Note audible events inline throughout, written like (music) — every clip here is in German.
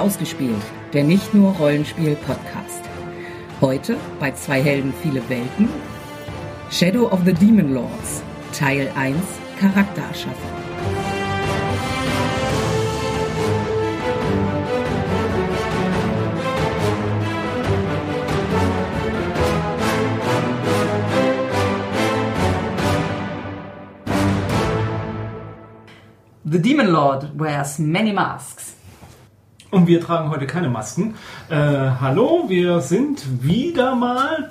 ausgespielt, der nicht nur Rollenspiel-Podcast. Heute bei zwei Helden, viele Welten. Shadow of the Demon Lords, Teil 1, Charaktererschaffung. The Demon Lord wears many masks. Und wir tragen heute keine Masken. Äh, hallo, wir sind wieder mal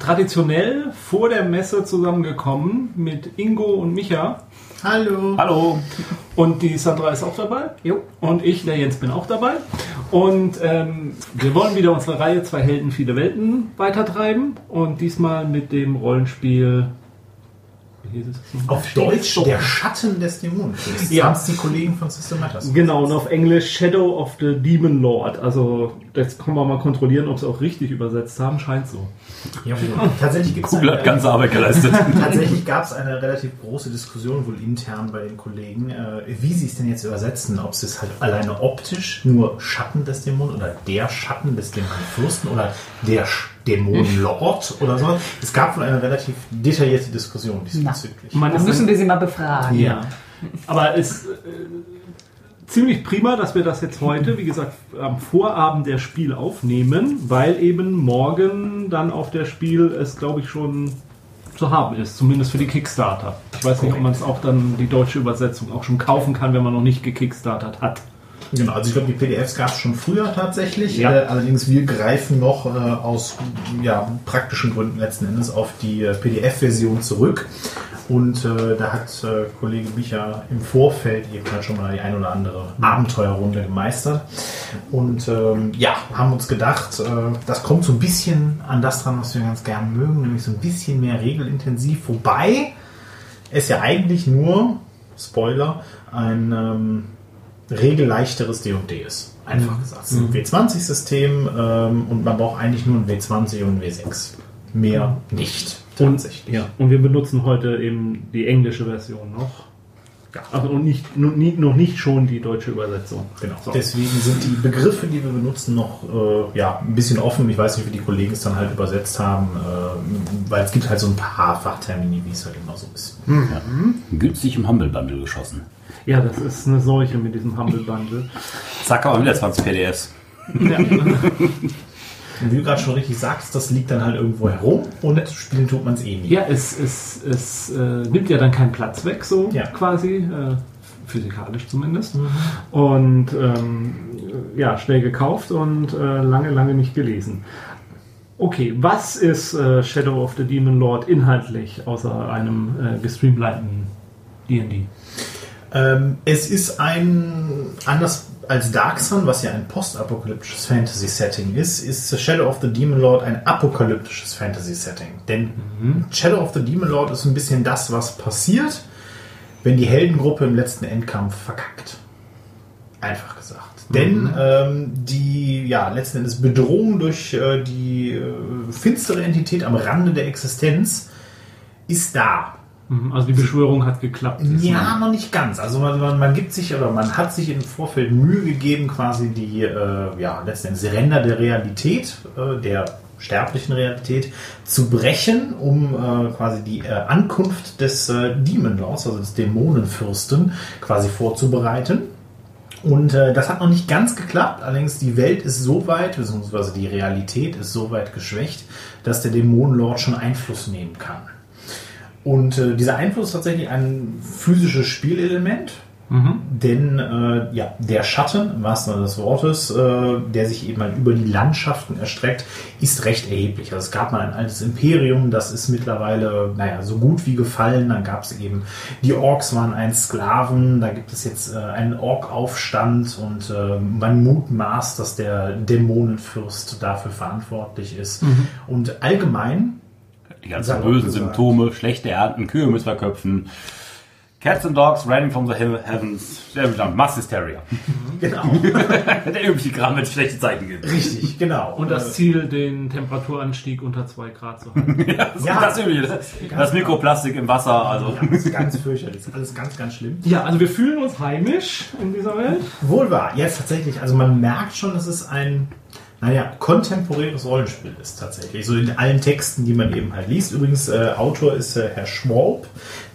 traditionell vor der Messe zusammengekommen mit Ingo und Micha. Hallo. Hallo. Und die Sandra ist auch dabei. Jo. Und ich, der Jens, bin auch dabei. Und ähm, wir wollen wieder unsere Reihe Zwei Helden, viele Welten weitertreiben. Und diesmal mit dem Rollenspiel. Wie hieß es? Auf Deutsch der Schatten des Dämonens. Das Ja. haben es die Kollegen von System Matters. Genau, und auf Englisch Shadow of the Demon Lord. Also, jetzt können wir mal kontrollieren, ob sie auch richtig übersetzt haben. Scheint so. Jawohl. Tatsächlich gibt es Google hat ganze Arbeit geleistet. (laughs) Tatsächlich gab es eine relativ große Diskussion wohl intern bei den Kollegen, äh, wie sie es denn jetzt übersetzen. Ob sie es halt alleine optisch nur Schatten des Dämonen oder der Schatten des Dämonenfürsten oder der Sch- Dämonenlord oder so. Es gab wohl eine relativ detaillierte Diskussion diesbezüglich. Man ist müssen wir sie mal befragen. Ja. Aber es ist äh, ziemlich prima, dass wir das jetzt heute, wie gesagt, am Vorabend der Spiel aufnehmen, weil eben morgen dann auf der Spiel es, glaube ich, schon zu haben ist, zumindest für die Kickstarter. Ich weiß nicht, ob man es auch dann, die deutsche Übersetzung, auch schon kaufen kann, wenn man noch nicht gekickstartert hat. Genau, also ich glaube, die PDFs gab es schon früher tatsächlich. Ja. Äh, allerdings wir greifen noch äh, aus ja, praktischen Gründen letzten Endes auf die äh, PDF-Version zurück. Und äh, da hat äh, Kollege Micha im Vorfeld eben halt schon mal die ein oder andere Abenteuerrunde gemeistert. Und ähm, ja, haben uns gedacht, äh, das kommt so ein bisschen an das dran, was wir ganz gern mögen, nämlich so ein bisschen mehr regelintensiv. Wobei es ja eigentlich nur, Spoiler, ein ähm, regelleichteres D&D ist. Einfach gesagt. Es ist ein W20-System ähm, und man braucht eigentlich nur ein W20 und ein W6. Mehr nicht. Tatsächlich. Ja, und wir benutzen heute eben die englische Version noch. Ja. Also und nicht, noch nicht, schon die deutsche Übersetzung. Genau. So. Deswegen sind die Begriffe, die wir benutzen, noch äh, ja, ein bisschen offen. Ich weiß nicht, wie die Kollegen es dann halt übersetzt haben, äh, weil es gibt halt so ein paar Fachtermini, wie es halt immer so ist. Günstig im Humble Bundle geschossen. Ja, das ist eine Seuche mit diesem Humble Bundle. Zack, aber wieder 20 PDFs. Ja. (laughs) Und wie du gerade schon richtig sagst, das liegt dann halt irgendwo herum und spielen tut man es eh nie. Ja, es, es, es äh, nimmt ja dann keinen Platz weg, so Ja. quasi, äh, physikalisch zumindest. Und ähm, ja, schnell gekauft und äh, lange, lange nicht gelesen. Okay, was ist äh, Shadow of the Demon Lord inhaltlich außer einem äh, gestreamlinten D&D? Ähm, es ist ein, anders als Dark Sun, was ja ein postapokalyptisches Fantasy-Setting ist, ist Shadow of the Demon Lord ein apokalyptisches Fantasy-Setting. Denn Shadow of the Demon Lord ist ein bisschen das, was passiert, wenn die Heldengruppe im letzten Endkampf verkackt. Einfach gesagt. Denn ähm, die ja, letzten Endes Bedrohung durch äh, die äh, finstere Entität am Rande der Existenz ist da. Mhm, Also die Beschwörung hat geklappt. Ja, noch nicht ganz. Also man, man, man gibt sich oder man hat sich im Vorfeld Mühe gegeben, quasi die äh, ja, letztendlich Ränder der Realität, äh, der sterblichen Realität zu brechen, um äh, quasi die äh, Ankunft des äh, Demon Lords, also des Dämonenfürsten, quasi vorzubereiten. Und äh, das hat noch nicht ganz geklappt, allerdings die Welt ist so weit, beziehungsweise die Realität ist so weit geschwächt, dass der Dämonenlord schon Einfluss nehmen kann. Und äh, dieser Einfluss ist tatsächlich ein physisches Spielelement, denn äh, ja, der Schatten, im wahrsten Sinne des Wortes, äh, der sich eben halt über die Landschaften erstreckt, ist recht erheblich. Also es gab mal ein altes Imperium, das ist mittlerweile, naja, so gut wie gefallen. Dann gab es eben, die Orks waren einst Sklaven, da gibt es jetzt äh, einen Ork-Aufstand und äh, man mutmaßt, dass der Dämonenfürst dafür verantwortlich ist. Und allgemein Die ganzen bösen gesagt. Symptome, schlechte Ernten, Kühe müssen wir köpfen. Cats and Dogs Raining from the He- Heavens. Mass Hysteria. Genau. (laughs) Der übliche Kram, wenn es schlechte Zeiten gibt. Richtig, genau. Und das Ziel, den Temperaturanstieg unter 2 Grad zu halten. (laughs) Das, Ja. das übliche. Das, das Mikroplastik im Wasser. Also. Ja, das ist ganz fürchterlich. Das ist alles ganz, ganz schlimm. Ja, also wir fühlen uns heimisch in dieser Welt. Wohl wahr. Jetzt tatsächlich. Also man merkt schon, dass es ein, naja, kontemporäres Rollenspiel ist tatsächlich. So in allen Texten, die man eben halt liest. Übrigens, äh, Autor ist äh, Herr Schwalb,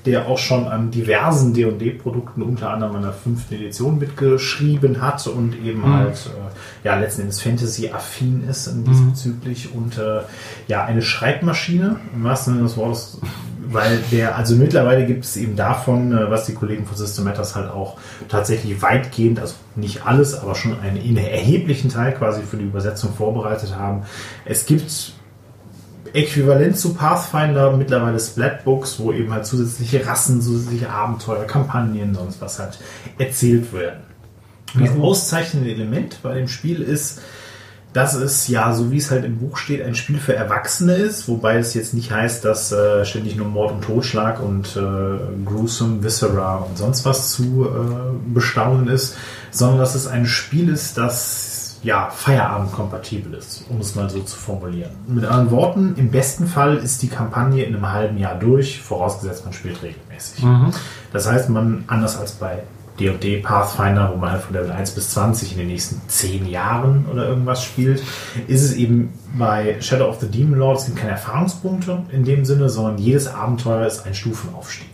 der auch schon an diversen D&D-Produkten, unter anderem an der fünften Edition mitgeschrieben hat und eben halt, äh, ja, letzten Endes Fantasy-affin ist in diesbezüglich und äh, ja, eine Schreibmaschine, im wahrsten Sinne des Wortes, weil der, also mittlerweile gibt es eben davon, äh, was die Kollegen von System Matters halt auch tatsächlich weitgehend, also nicht alles, aber schon einen erheblichen Teil quasi für die Übersetzung vorbereitet haben. Es gibt äquivalent zu Pathfinder mittlerweile Splatbooks, wo eben halt zusätzliche Rassen, zusätzliche Abenteuer, Kampagnen, sonst was halt erzählt werden. Das auszeichnende Element bei dem Spiel ist, dass es ja, so wie es halt im Buch steht, ein Spiel für Erwachsene ist, wobei es jetzt nicht heißt, dass äh, ständig nur Mord und Totschlag und äh, Gruesome, Viscera und sonst was zu äh, bestaunen ist, sondern dass es ein Spiel ist, das ja Feierabend-kompatibel ist, um es mal so zu formulieren. Mit anderen Worten, im besten Fall ist die Kampagne in einem halben Jahr durch, vorausgesetzt man spielt regelmäßig. Das heißt, man, anders als bei D&D Pathfinder, wo man halt von Level 1 bis 20 in den nächsten 10 Jahren oder irgendwas spielt, ist es eben bei Shadow of the Demon Lord, es gibt keine Erfahrungspunkte in dem Sinne, sondern jedes Abenteuer ist ein Stufenaufstieg.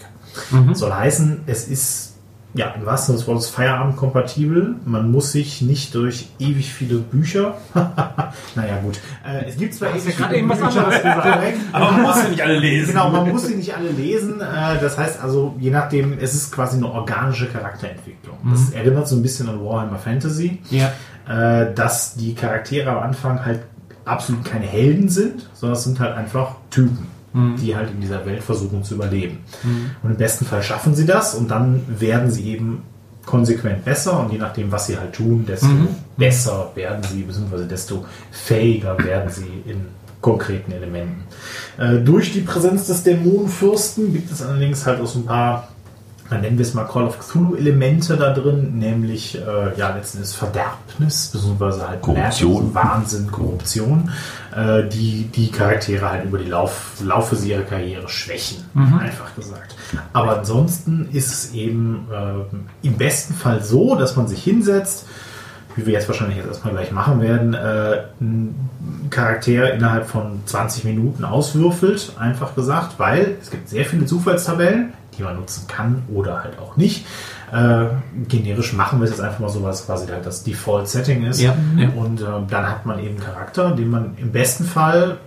Soll heißen, es ist ja, im wahrsten Sinne des Wortes Feierabend-kompatibel. Man muss sich nicht durch ewig viele Bücher. (laughs) naja, gut. Äh, es gibt zwar ewig viele eben was Bücher, gesagt. (laughs) Aber man muss ja nicht alle lesen. Genau, man muss sie nicht alle lesen. Äh, Das heißt also, je nachdem, es ist quasi eine organische Charakterentwicklung. Das erinnert so ein bisschen an Warhammer Fantasy, Ja. äh, dass die Charaktere am Anfang halt absolut keine Helden sind, sondern es sind halt einfach Typen, die halt in dieser Welt versuchen zu überleben. Und im besten Fall schaffen sie das und dann werden sie eben konsequent besser und je nachdem, was sie halt tun, desto besser werden sie, beziehungsweise desto fähiger werden sie in konkreten Elementen. Äh, durch die Präsenz des Dämonenfürsten gibt es allerdings halt auch so ein paar, dann nennen wir es mal Call of Cthulhu-Elemente da drin, nämlich äh, ja letzten Endes Verderbnis, beziehungsweise halt Korruption. Märchen, Wahnsinn, Korruption, äh, die die Charaktere halt über die Lauf, Laufe ihrer Karriere schwächen, einfach gesagt. Aber ansonsten ist es eben äh, im besten Fall so, dass man sich hinsetzt, wie wir jetzt wahrscheinlich jetzt erstmal gleich machen werden, äh, einen Charakter innerhalb von 20 Minuten auswürfelt, einfach gesagt, weil es gibt sehr viele Zufallstabellen, die man nutzen kann oder halt auch nicht. Äh, generisch machen wir es jetzt einfach mal so, was quasi halt das Default-Setting ist. Ja, ja. Und äh, dann hat man eben Charakter, den man im besten Fall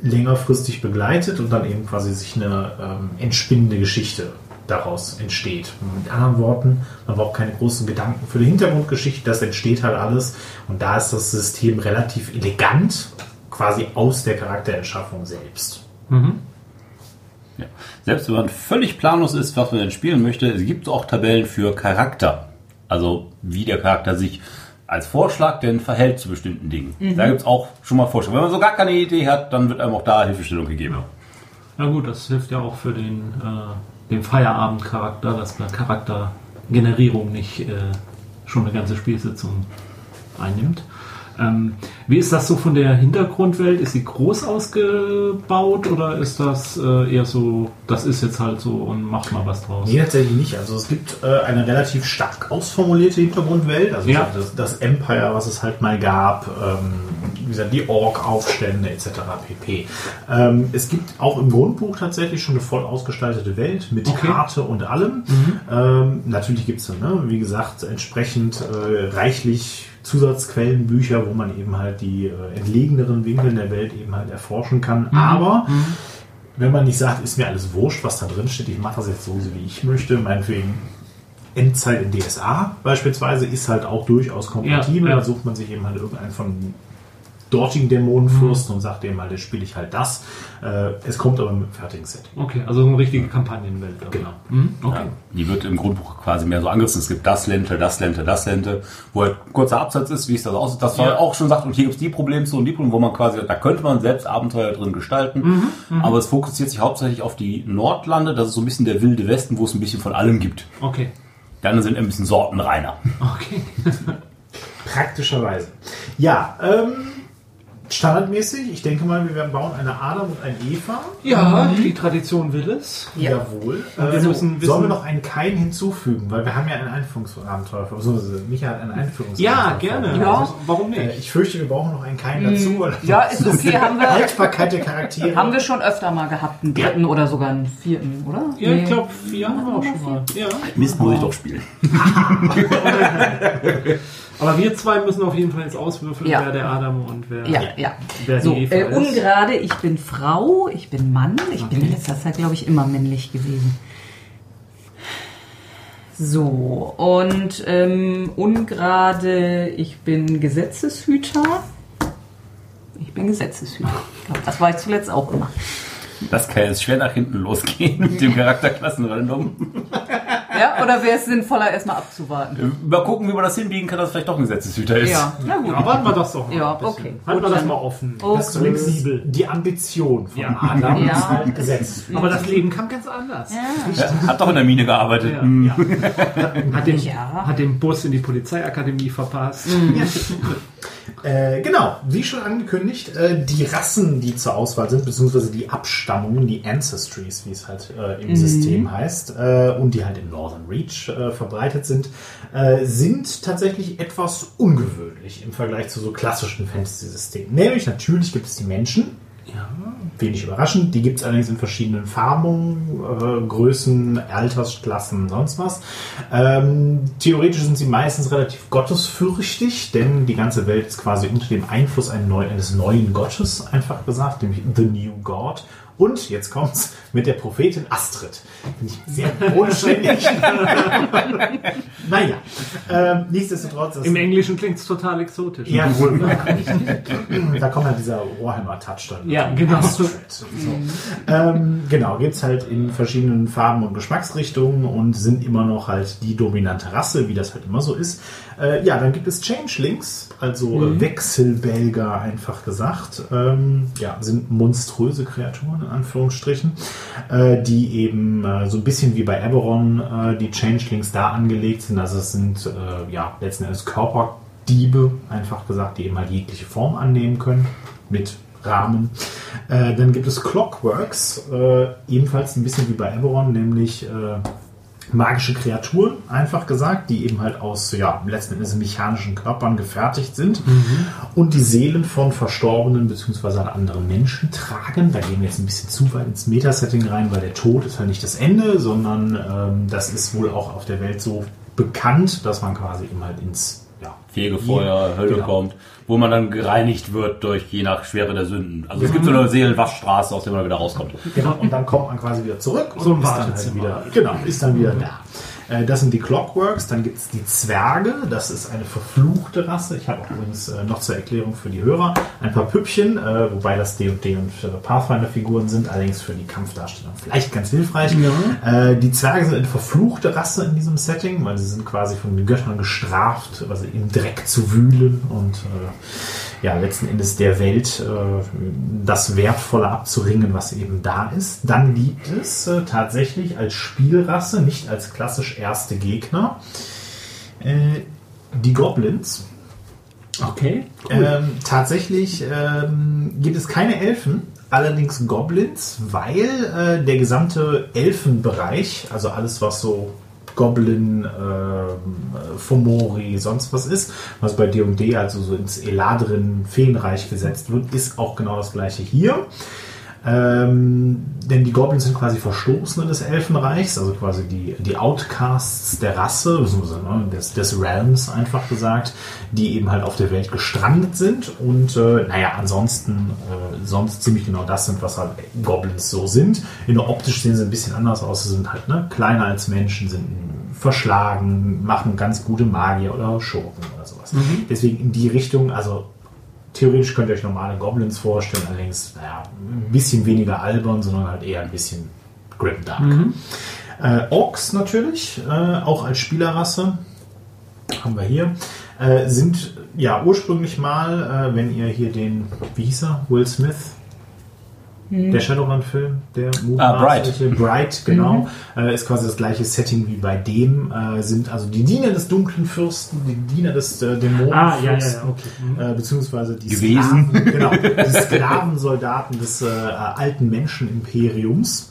längerfristig begleitet und dann eben quasi sich eine ähm, entspinnende Geschichte daraus entsteht. Mit anderen Worten, man braucht keine großen Gedanken für die Hintergrundgeschichte, das entsteht halt alles und da ist das System relativ elegant, quasi aus der Charaktererschaffung selbst. Ja. Selbst wenn man völlig planlos ist, was man denn spielen möchte, es gibt auch Tabellen für Charakter. Also wie der Charakter sich als Vorschlag denn verhält zu bestimmten Dingen. Da gibt es auch schon mal Vorschläge. Wenn man so gar keine Idee hat, dann wird einem auch da Hilfestellung gegeben. Na gut, das hilft ja auch für den, äh, den Feierabendcharakter, dass man Charaktergenerierung nicht äh, schon eine ganze Spielsitzung einnimmt. Ähm, wie ist das so von der Hintergrundwelt? Ist sie groß ausgebaut oder ist das äh, eher so, das ist jetzt halt so und macht mal was draus? Nee, tatsächlich nicht. Also es gibt äh, eine relativ stark ausformulierte Hintergrundwelt. Also Ja. das, das Empire, was es halt mal gab, ähm, wie gesagt, die Ork-Aufstände etc. pp. Ähm, es gibt auch im Grundbuch tatsächlich schon eine voll ausgestaltete Welt mit Okay. Karte und allem. Ähm, natürlich gibt es, ne, wie gesagt, entsprechend äh, reichlich Zusatzquellenbücher, wo man eben halt die äh, entlegeneren Winkel der Welt eben halt erforschen kann. Aber wenn man nicht sagt, ist mir alles wurscht, was da drin steht, ich mache das jetzt so, wie ich möchte, meinetwegen Endzeit in DSA beispielsweise ist halt auch durchaus kompatibel. Ja, ja. Da sucht man sich eben halt irgendeinen von dortigen Dämonenfürsten und sagt eben halt, jetzt spiele ich halt das. Äh, es kommt aber mit einem fertigen Setting. Okay, also so eine richtige Kampagnenwelt. aber. Genau. Mhm, okay. Ja, die wird im Grundbuch quasi mehr so angerissen. Es gibt das Lente, das Lente, das Lente, wo halt ein kurzer Absatz ist, wie es das aussieht. Das war Ja. auch schon sagt, und hier gibt es die Problemzone und die Probleme, wo man quasi, da könnte man selbst Abenteuer drin gestalten. Aber es fokussiert sich hauptsächlich auf die Nordlande. Das ist so ein bisschen der wilde Westen, wo es ein bisschen von allem gibt. Okay. Anderen sind ein bisschen sortenreiner. Okay. (laughs) Praktischerweise. Ja, ähm, standardmäßig, ich denke mal, wir werden bauen eine Adam und ein Eva. Ja, die Tradition will es. Jawohl. Und wir Äh, müssen sollen wir noch einen Kein hinzufügen? Weil wir haben ja ein Einführungsabenteuer. Also, Micha hat ein Einführungsabenteuer. Ja, gerne. Ja. Also, warum Äh, nicht? ich fürchte, wir brauchen noch einen Kein dazu. weil Ja, ist okay, haben wir, Haltbarkeit der Charaktere. haben wir schon öfter mal gehabt, einen dritten oder sogar einen vierten, oder? Ja, Nee. ich glaube, vier haben wir auch schon mal. Ja. Mist muss ich doch spielen. (laughs) (laughs) Aber wir zwei müssen auf jeden Fall jetzt auswürfeln, Ja. wer der Adam und wer, Ja, ja. wer So, die Eva äh, ist. ungerade, ich bin Frau, ich bin Mann. Ich bin in letzter Zeit, glaube ich, immer männlich gewesen. So, und ähm, ungerade, ich bin Gesetzeshüter. Ich bin Gesetzeshüter. Ich glaube, das war ich zuletzt auch immer. Das kann jetzt schwer nach hinten losgehen mit dem Charakterklassenrandom. (laughs) Ja, oder wäre es sinnvoller, erstmal abzuwarten? Mal gucken, wie man das hinbiegen kann, dass es vielleicht doch ein Gesetzeshüter ist. Ja, na gut. Ja, warten wir das doch mal. Ja, okay. Halten wir das mal offen. Okay. Das ist Flexibel. die Ambition von Ja. Adam Ja. ist halt gesetzt. (laughs) Aber das Leben kam ganz anders. Ja, hat doch in der Mine gearbeitet. Ja, Hm. ja. Hat, den, Ja. hat den Bus in die Polizeiakademie verpasst. (laughs) (laughs) Äh, genau, wie schon angekündigt, äh, die Rassen, die zur Auswahl sind, beziehungsweise die Abstammungen, die Ancestries, wie es halt äh, im System heißt, äh, und die halt im Northern Reach äh, verbreitet sind, sind tatsächlich etwas ungewöhnlich im Vergleich zu so klassischen Fantasy-Systemen. Nämlich, natürlich gibt es die Menschen, wenig überraschend. Die gibt es allerdings in verschiedenen Farbungen, äh, Größen, Altersklassen, sonst was. Ähm, theoretisch sind sie meistens relativ gottesfürchtig, denn die ganze Welt ist quasi unter dem Einfluss eines neuen Gottes, einfach gesagt, nämlich The New God. Und jetzt kommt's mit der Prophetin Astrid. Finde ich sehr bodenständig. (laughs) naja, ähm, nichtsdestotrotz. Im Englischen klingt es total exotisch. ja, (laughs) wohl. da kommt halt dieser Warhammer-Touch dann. Ja, genau. Astrid. So. Ähm, genau, gibt's halt in verschiedenen Farben und Geschmacksrichtungen und sind immer noch halt die dominante Rasse, wie das halt immer so ist. Äh, ja, dann gibt es Changelings, also äh, Wechselbelger einfach gesagt. Ähm, ja, sind monströse Kreaturen in Anführungsstrichen, äh, die eben äh, so ein bisschen wie bei Eberron äh, die Changelings da angelegt sind. Also es sind äh, ja letzten Endes Körperdiebe, einfach gesagt, die eben halt jegliche Form annehmen können mit Rahmen. Dann gibt es Clockworks, ebenfalls ein bisschen wie bei Eberron, nämlich magische Kreaturen, einfach gesagt, die eben halt aus ja, letzten Endes mechanischen Körpern gefertigt sind und die Seelen von Verstorbenen bzw. anderen Menschen tragen. Da gehen wir jetzt ein bisschen zu weit ins Metasetting rein, weil der Tod ist halt nicht das Ende, sondern ähm, das ist wohl auch auf der Welt so bekannt, dass man quasi eben halt ins ja, Fegefeuer, Hölle Genau. kommt, wo man dann gereinigt wird durch je nach Schwere der Sünden. Also es gibt so eine Seelenwaschstraße, aus der man wieder rauskommt. Genau, und dann kommt man quasi wieder zurück und So ein ist dann halt wieder, genau, ist dann wieder da. Äh, Das sind die Clockworks, dann gibt es die Zwerge, das ist eine verfluchte Rasse. Ich habe auch übrigens äh, noch zur Erklärung für die Hörer ein paar Püppchen, äh, wobei das D&D und Pathfinder-Figuren sind, allerdings für die Kampfdarstellung vielleicht ganz hilfreich. Äh, Die Zwerge sind eine verfluchte Rasse in diesem Setting, weil sie sind quasi von den Göttern gestraft, also im Dreck zu wühlen und äh, ja, letzten Endes der Welt äh, das Wertvolle abzuringen, was eben da ist. Dann gibt es äh, tatsächlich als Spielrasse, nicht als klassisch erste Gegner, äh, die Goblins. Okay. Ähm, tatsächlich ähm, gibt es keine Elfen, allerdings Goblins, weil äh, der gesamte Elfenbereich, also alles was so Goblin, ähm, Fomori, sonst was ist, was bei D&D also so ins Eladrin Feenreich gesetzt wird, ist auch genau das gleiche hier. Ähm, denn die Goblins sind quasi Verstoßene des Elfenreichs, also quasi die, die Outcasts der Rasse, beziehungsweise ne, des, des Realms einfach gesagt, die eben halt auf der Welt gestrandet sind und äh, naja, ansonsten äh, sonst ziemlich genau das sind, was halt Goblins so sind. In der optisch sehen sie ein bisschen anders aus, sie sind halt ne, kleiner als Menschen, sind verschlagen, machen ganz gute Magier oder Schurken oder sowas. Deswegen in die Richtung, also theoretisch könnt ihr euch normale Goblins vorstellen, allerdings naja, ein bisschen weniger albern, sondern halt eher ein bisschen grimdark. Äh, Orks natürlich, äh, auch als Spielerrasse, haben wir hier, äh, sind ja ursprünglich mal, äh, wenn ihr hier den, wie hieß er, Will Smith, der Shadowrun-Film, der Ah, Bright. Bright, genau, äh, ist quasi das gleiche Setting wie bei dem, äh, sind also die Diener des dunklen Fürsten, die Diener des äh, Dämonenfürsten, Ah, ja, ja, ja, okay. Mhm. äh, beziehungsweise die Gewesen. Sklaven, genau, die Sklavensoldaten des äh, alten Menschenimperiums.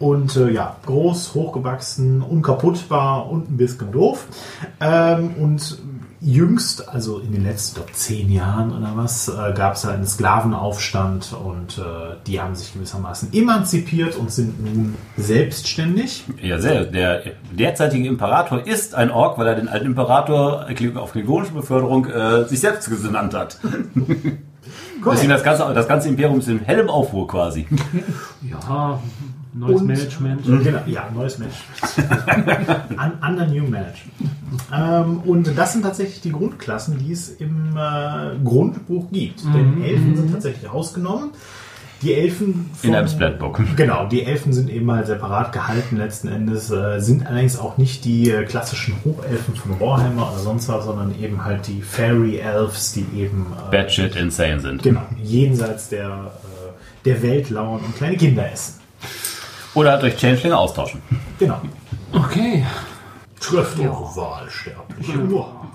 Und äh, ja, groß, hochgewachsen, unkaputtbar und ein bisschen doof. Ähm, und jüngst, also in den letzten glaub, zehn Jahren oder was, äh, gab es einen Sklavenaufstand und äh, die haben sich gewissermaßen emanzipiert und sind nun selbstständig. Ja, sehr. Der derzeitige Imperator ist ein Ork, weil er den alten Imperator auf klingonische Beförderung äh, sich selbst genannt hat. Deswegen das ganze, das ganze Imperium ist in hellem Aufruhr quasi. Ja, neues Und- Management. Genau, ja, neues Management. (laughs) Un under New Management. Ähm, und das sind tatsächlich die Grundklassen, die es im äh, Grundbuch gibt. Denn Elfen sind tatsächlich ausgenommen. Die Elfen In vom- einem Splatbook. Genau, die Elfen sind eben halt separat gehalten letzten Endes, äh, sind allerdings auch nicht die äh, klassischen Hochelfen von Warhammer oder sonst was, sondern eben halt die Fairy Elves, die eben äh, Batshit insane sind. genau, jenseits der, äh, der Welt lauern und kleine Kinder essen. Oder durch Changelinge austauschen. Genau. Okay. Trifft eure Wahl, Sterbliche.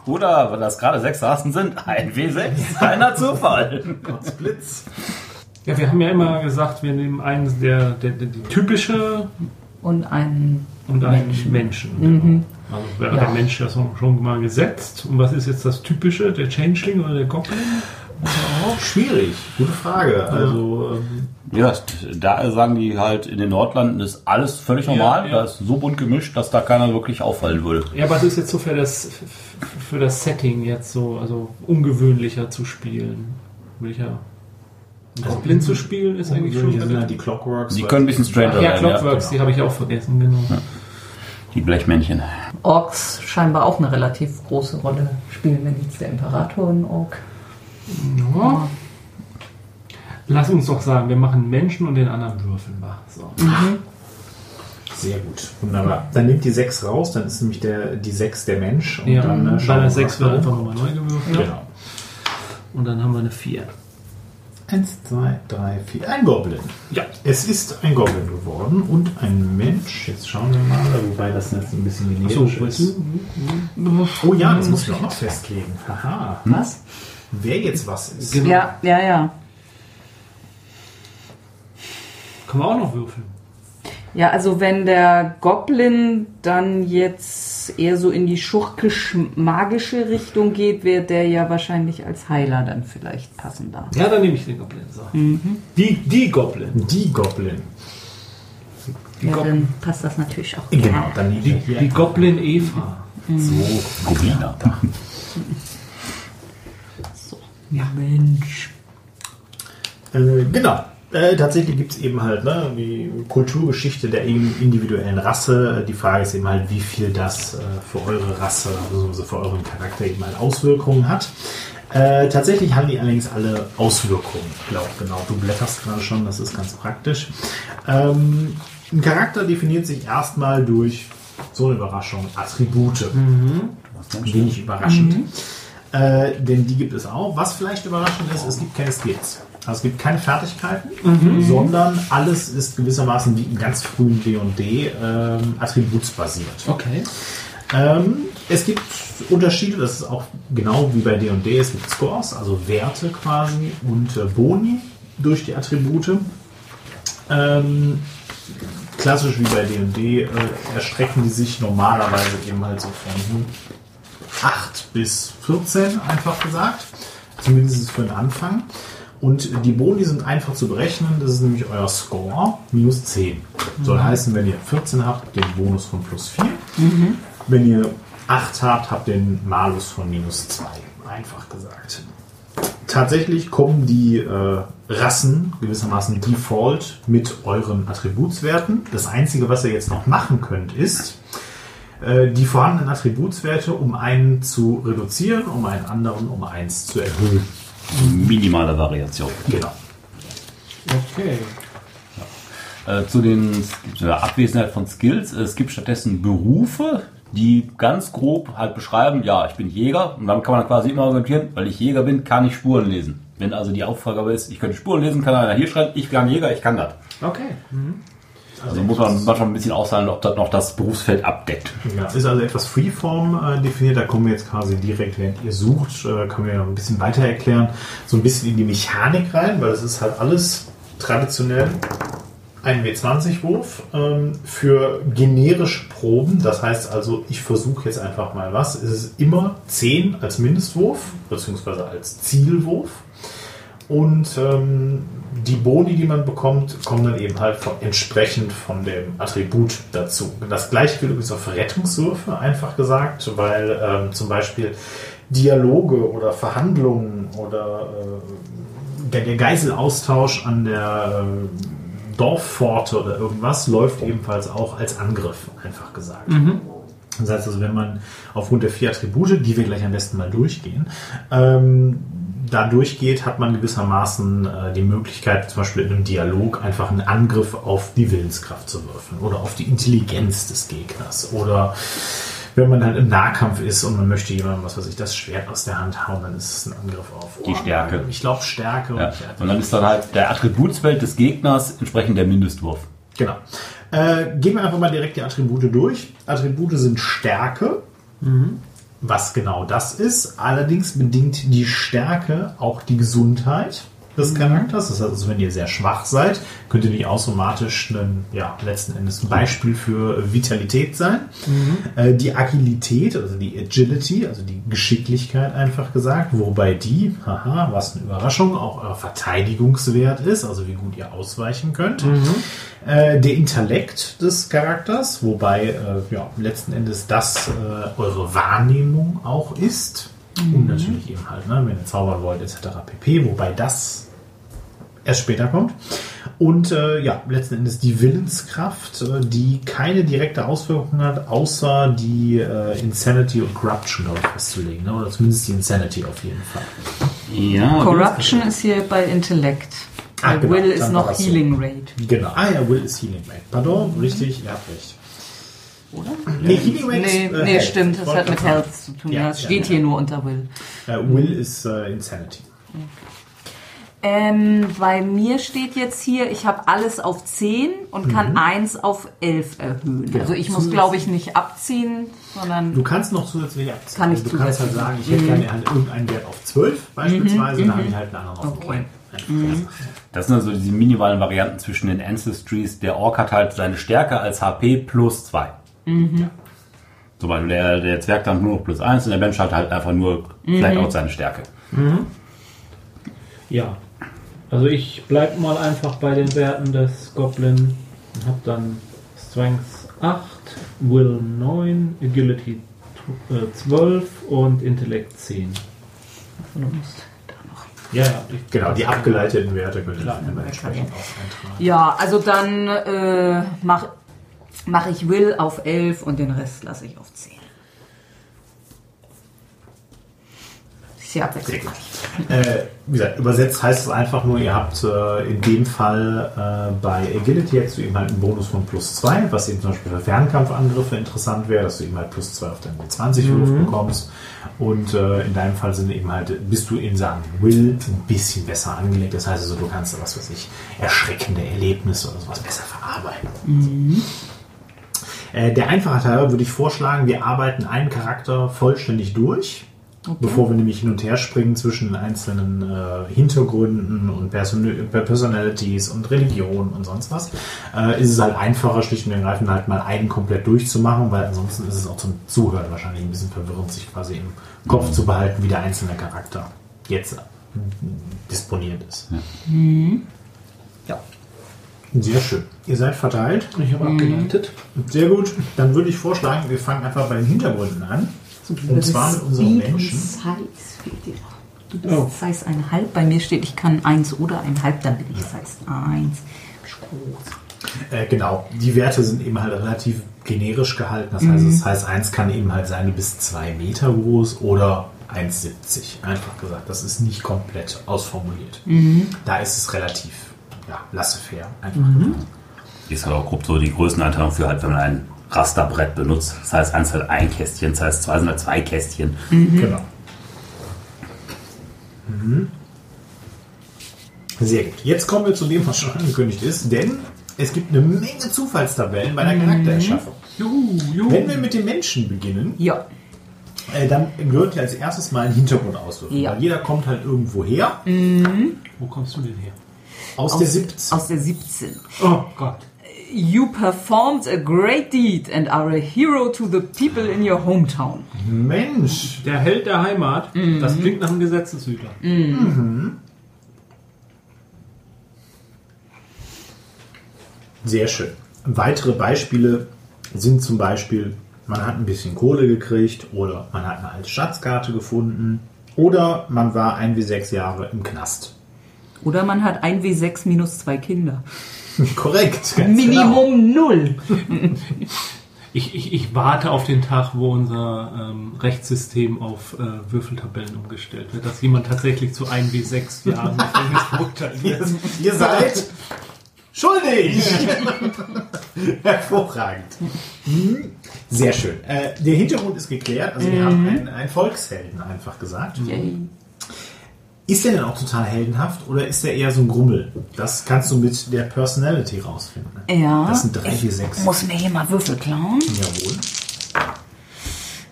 Oder, weil das gerade sechs Rassen sind, ein W6, keiner Zufall. Blitz. Ja, wir haben ja immer gesagt, wir nehmen einen der, der, der die typische Und einen und einen Menschen. Menschen. genau. Also wäre Ja. der Mensch ja schon, schon mal gesetzt. Und was ist jetzt das typische, der Changeling oder der Goblin? Schwierig, gute Frage. Also, ähm, Ja, da sagen die halt, in den Nordlanden ist alles völlig normal. Ja, ja. Da ist so bunt gemischt, dass da keiner wirklich auffallen würde. Ja, was ist jetzt so für das, für das Setting jetzt so, also ungewöhnlicher zu spielen? Welcher? Ein Goblin zu spielen ist eigentlich schon. sind halt die Clockworks. Die können ein bisschen stranger Ach ja, Clockworks, die habe ich auch vergessen, genau. Die Blechmännchen. Orks scheinbar auch eine relativ große Rolle spielen, wenn jetzt der Imperator ein Ork. Ja. Lass uns doch sagen, wir machen Menschen und den anderen würfeln wir. So. Sehr gut, wunderbar. Dann nehmt die 6 raus, dann ist nämlich der, die 6 der Mensch. Und Ja, dann, äh, bei der mal 6 wird weiter. einfach nochmal neu gewürfelt. Genau. Und dann haben wir eine 4. 1, 2, 3, 4. Ein Goblin. Ja. Es ist ein Goblin geworden und ein Mensch. Jetzt schauen wir mal, wobei das jetzt ein bisschen generisch So, ist. Oh ja, das muss ich auch noch festlegen. Haha. Was? Wer jetzt was ist. Genau. Ja, ja, ja. Können wir auch noch würfeln. Ja, also wenn der Goblin dann jetzt eher so in die schurkisch-magische Richtung geht, wäre der ja wahrscheinlich als Heiler dann vielleicht passender. Ja, dann nehme ich den Goblin. So. Die, die Goblin. Die Goblin. Die, Ja, Go dann passt das natürlich auch. Genau, dann ihr die hier. Goblin Eva. So, (laughs) Gobliner. Mensch. Äh, genau. Äh, tatsächlich gibt es eben halt ne, die Kulturgeschichte der in- individuellen Rasse. Die Frage ist eben halt, wie viel das äh, für eure Rasse, also für euren Charakter eben halt Auswirkungen hat. Äh, tatsächlich haben die allerdings alle Auswirkungen. Ich glaube, genau. Du blätterst gerade schon, das ist ganz praktisch. Ähm, ein Charakter definiert sich erstmal durch so eine Überraschung, Attribute. Wenig überraschend. Äh, denn die gibt es auch. Was vielleicht überraschend ist, es gibt keine Skills. Also es gibt keine Fertigkeiten, sondern alles ist gewissermaßen wie im ganz frühen D&D ähm, attributsbasiert. Okay. Ähm, es gibt Unterschiede, das ist auch genau wie bei D&D, es gibt Scores, also Werte quasi und äh, Boni durch die Attribute. Ähm, klassisch wie bei D&D äh, erstrecken die sich normalerweise eben halt so von 8 bis 14, einfach gesagt. Zumindest für den Anfang. Und die Boni sind einfach zu berechnen. Das ist nämlich euer Score minus 10. Soll heißen, wenn ihr 14 habt, den Bonus von plus 4. Wenn ihr 8 habt, habt ihr den Malus von minus 2. Einfach gesagt. Tatsächlich kommen die äh, Rassen gewissermaßen default mit euren Attributswerten. Das Einzige, was ihr jetzt noch machen könnt, ist, die vorhandenen Attributswerte um einen zu reduzieren, um einen anderen um eins zu erhöhen. Minimale Variation. Genau. Okay. Äh, zu, den, zu der Abwesenheit von Skills. Es gibt stattdessen Berufe, die ganz grob halt beschreiben, ja, ich bin Jäger und dann kann man quasi immer argumentieren, weil ich Jäger bin, kann ich Spuren lesen. Wenn also die Aufgabe ist, ich könnte Spuren lesen, kann einer hier schreiben, ich bin ein Jäger, ich kann das. Okay. Also muss man manchmal ein bisschen aussagen, ob das noch das Berufsfeld abdeckt. Ja, ist also etwas Freeform äh, definiert. Da kommen wir jetzt quasi direkt, während ihr sucht, äh, können wir noch ein bisschen weiter erklären, so ein bisschen in die Mechanik rein, weil es ist halt alles traditionell ein W20-Wurf ähm, für generische Proben. Das heißt also, ich versuche jetzt einfach mal was. Es ist immer 10 als Mindestwurf, beziehungsweise als Zielwurf. Und ähm, die Boni, die man bekommt, kommen dann eben halt von, entsprechend von dem Attribut dazu. Das gleiche gilt übrigens auch für Rettungswürfe, einfach gesagt, weil ähm, zum Beispiel Dialoge oder Verhandlungen oder äh, der, der Geiselaustausch an der äh, Dorfpforte oder irgendwas läuft ebenfalls auch als Angriff, einfach gesagt. Das heißt also, wenn man aufgrund der vier Attribute, die wir gleich am besten mal durchgehen, ähm, da durchgeht, hat man gewissermaßen äh, die Möglichkeit, zum Beispiel in einem Dialog einfach einen Angriff auf die Willenskraft zu würfeln oder auf die Intelligenz des Gegners oder wenn man halt im Nahkampf ist und man möchte jemandem, was weiß ich, das Schwert aus der Hand hauen, dann ist es ein Angriff auf Die Stärke. Ich glaube Stärke. Ja. Und, Und dann ist dann halt der Attributsfeld des Gegners entsprechend der Mindestwurf. Genau. Äh, gehen wir einfach mal direkt die Attribute durch. Attribute sind Stärke. Was genau das ist. Allerdings bedingt die Stärke auch die Gesundheit des Charakters. Das heißt also, wenn ihr sehr schwach seid, könnt ihr nicht automatisch ein, ja, letzten Endes ein Beispiel für Vitalität sein. Äh, die Agilität, also die Agility, also die Geschicklichkeit einfach gesagt, wobei die, haha, was eine Überraschung, auch euer Verteidigungswert ist, also wie gut ihr ausweichen könnt. Äh, der Intellekt des Charakters, wobei äh, ja, letzten Endes das äh, eure Wahrnehmung auch ist. Und natürlich eben halt, ne, wenn ihr zaubern wollt, etc. pp. Wobei das erst später kommt. Und äh, ja, letzten Endes die Willenskraft, äh, die keine direkte Auswirkung hat, außer die äh, Insanity und Corruption, glaube ich, festzulegen. Ne? Oder zumindest die Insanity auf jeden Fall. Ja, Corruption ist hier bei Intellekt. Ah, genau, Will ist noch das so. Healing Rate. Genau. Ah ja, Will is Healing Rate. Pardon, richtig, ihr habt recht. Oder? Nee, Healing Nee, äh, nee stimmt, das hat mit Health zu tun. Ja, Ja, es ja, steht ja. hier nur unter Will. Äh, Will ist äh, Insanity. Ähm, bei mir steht jetzt hier, ich habe alles auf 10 und kann 1 auf 11 erhöhen. Genau. Also ich muss, glaube ich, nicht abziehen, sondern... Du kannst noch zusätzlich abziehen. Kann ich du kannst halt sagen, ich hätte gerne halt irgendeinen Wert auf 12 beispielsweise, dann habe ich halt einen anderen auf Okay. 9. Das sind also diese minimalen Varianten zwischen den Ancestries. Der Ork hat halt seine Stärke als HP plus 2. Zum Beispiel der, der Zwerg dann nur noch plus 1 und der Mensch hat halt einfach nur vielleicht auch seine Stärke. Ja. Also ich bleib mal einfach bei den Werten des Goblin und hab dann Strength 8, Will 9, Agility tw- äh, 12 und Intellekt 10. Du musst da noch. Ja, ja. Ich, Genau, die abgeleiteten Werte könnt ihr Klar. dann immer entsprechend auch eintragen. Ja, also dann äh, mache mach ich Will auf 11 und den Rest lasse ich auf 10. Ich sehe abwechslungsreich. Äh, wie gesagt, übersetzt heißt es einfach nur, ihr habt äh, in dem Fall äh, bei Agility jetzt eben halt einen Bonus von plus 2, was eben zum Beispiel für Fernkampfangriffe interessant wäre, dass du eben halt plus 2 auf deinen W20-Wurf bekommst. Und äh, in deinem Fall sind eben halt, bist du in Sachen Will ein bisschen besser angelegt. Das heißt also, du kannst, was weiß ich, erschreckende Erlebnisse oder sowas besser verarbeiten. Äh, der Einfachheit halber würde ich vorschlagen, wir arbeiten einen Charakter vollständig durch, bevor wir nämlich hin und her springen zwischen den einzelnen äh, Hintergründen und Person Personalities und Religion und sonst was. Äh, ist es halt einfacher, schlicht und ergreifend halt mal einen komplett durchzumachen, weil ansonsten ist es auch zum Zuhören wahrscheinlich ein bisschen verwirrend, sich quasi im Kopf zu behalten, wie der einzelne Charakter jetzt disponiert ist. Ja. Sehr schön. Ihr seid verteilt. ich habe abgeleitet. Sehr gut. Dann würde ich vorschlagen, wir fangen einfach bei den Hintergründen an. Und zwar mit unseren Menschen. Du bist Oh. Size 1,5. Bei mir steht, ich kann 1 oder 1,5, dann bin ich Size 1. Bist groß. Äh, genau, die Werte sind eben halt relativ generisch gehalten. Das heißt, das heißt, eins kann eben halt sein bis zwei Meter groß oder 1,70. Einfach gesagt, das ist nicht komplett ausformuliert. Da ist es relativ ja, laissez-faire. Einfach gesagt. Ist halt auch grob so die Größeneinteilung für halt, wenn man ein Rasterbrett benutzt. Das heißt, eins halt ein Kästchen, das heißt, zwei sind halt zwei Kästchen. Genau. Mhm. Sehr gut. Jetzt kommen wir zu dem, was schon angekündigt ist, denn es gibt eine Menge Zufallstabellen bei der Charaktererschaffung. Juhu, juhu. Wenn wir mit den Menschen beginnen, Ja. äh, dann gehört ja als erstes mal ein Hintergrund auswürfeln. Ja. Weil jeder kommt halt irgendwo her, Wo kommst du denn her? Aus, der 17. Aus der 17. Oh Gott. You performed a great deed and are a hero to the people in your hometown. Mensch, Der Held der Heimat, das klingt nach einem Gesetzeshüter. Sehr schön. Weitere Beispiele sind zum Beispiel, man hat ein bisschen Kohle gekriegt oder man hat eine alte Schatzkarte gefunden oder man war ein wie sechs Jahre im Knast. Oder man hat 1W6 minus zwei Kinder. (laughs) Korrekt. ganz Minimum null. (laughs) Ich, ich, ich warte auf den Tag, wo unser ähm, Rechtssystem auf äh, Würfeltabellen umgestellt wird, dass jemand tatsächlich zu 1 wie 6 Jahren (laughs) Gefängnis verurteilt Genau. wird. Ihr, seid schuldig. Hervorragend. Hm, Sehr schön. Äh, der Hintergrund ist geklärt. Also wir haben einen, einen Volkshelden einfach gesagt. Yay. Ist der denn auch total heldenhaft oder ist der eher so ein Grummel? Das kannst du mit der Personality rausfinden. Ja. Das sind drei, vier, sechs. Muss mir hier mal Würfel klauen. Jawohl.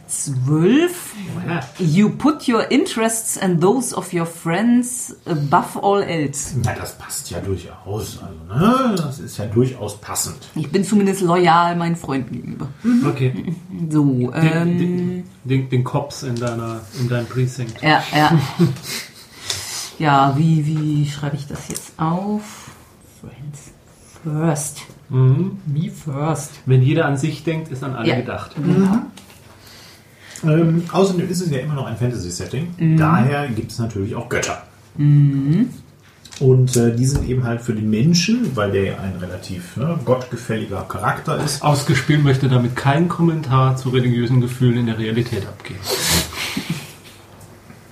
Zwölf. You put your interests and those of your friends above all else. Na, das passt ja durchaus. Also, ne? Das ist ja durchaus passend. Ich bin zumindest loyal meinen Freunden gegenüber. Okay. So, Den, ähm, den, den, den Cops in, deiner, in deinem Precinct. ja, ja. (laughs) Ja, wie, wie schreibe ich das jetzt auf? Friends first. Me first. Wenn jeder an sich denkt, ist an alle Ja. gedacht. Ähm, außerdem ist es ja immer noch ein Fantasy-Setting. Daher gibt es natürlich auch Götter. Und äh, die sind eben halt für den Menschen, weil der ja ein relativ ne, gottgefälliger Charakter ist. Ausgespielt möchte damit keinen Kommentar zu religiösen Gefühlen in der Realität abgeben.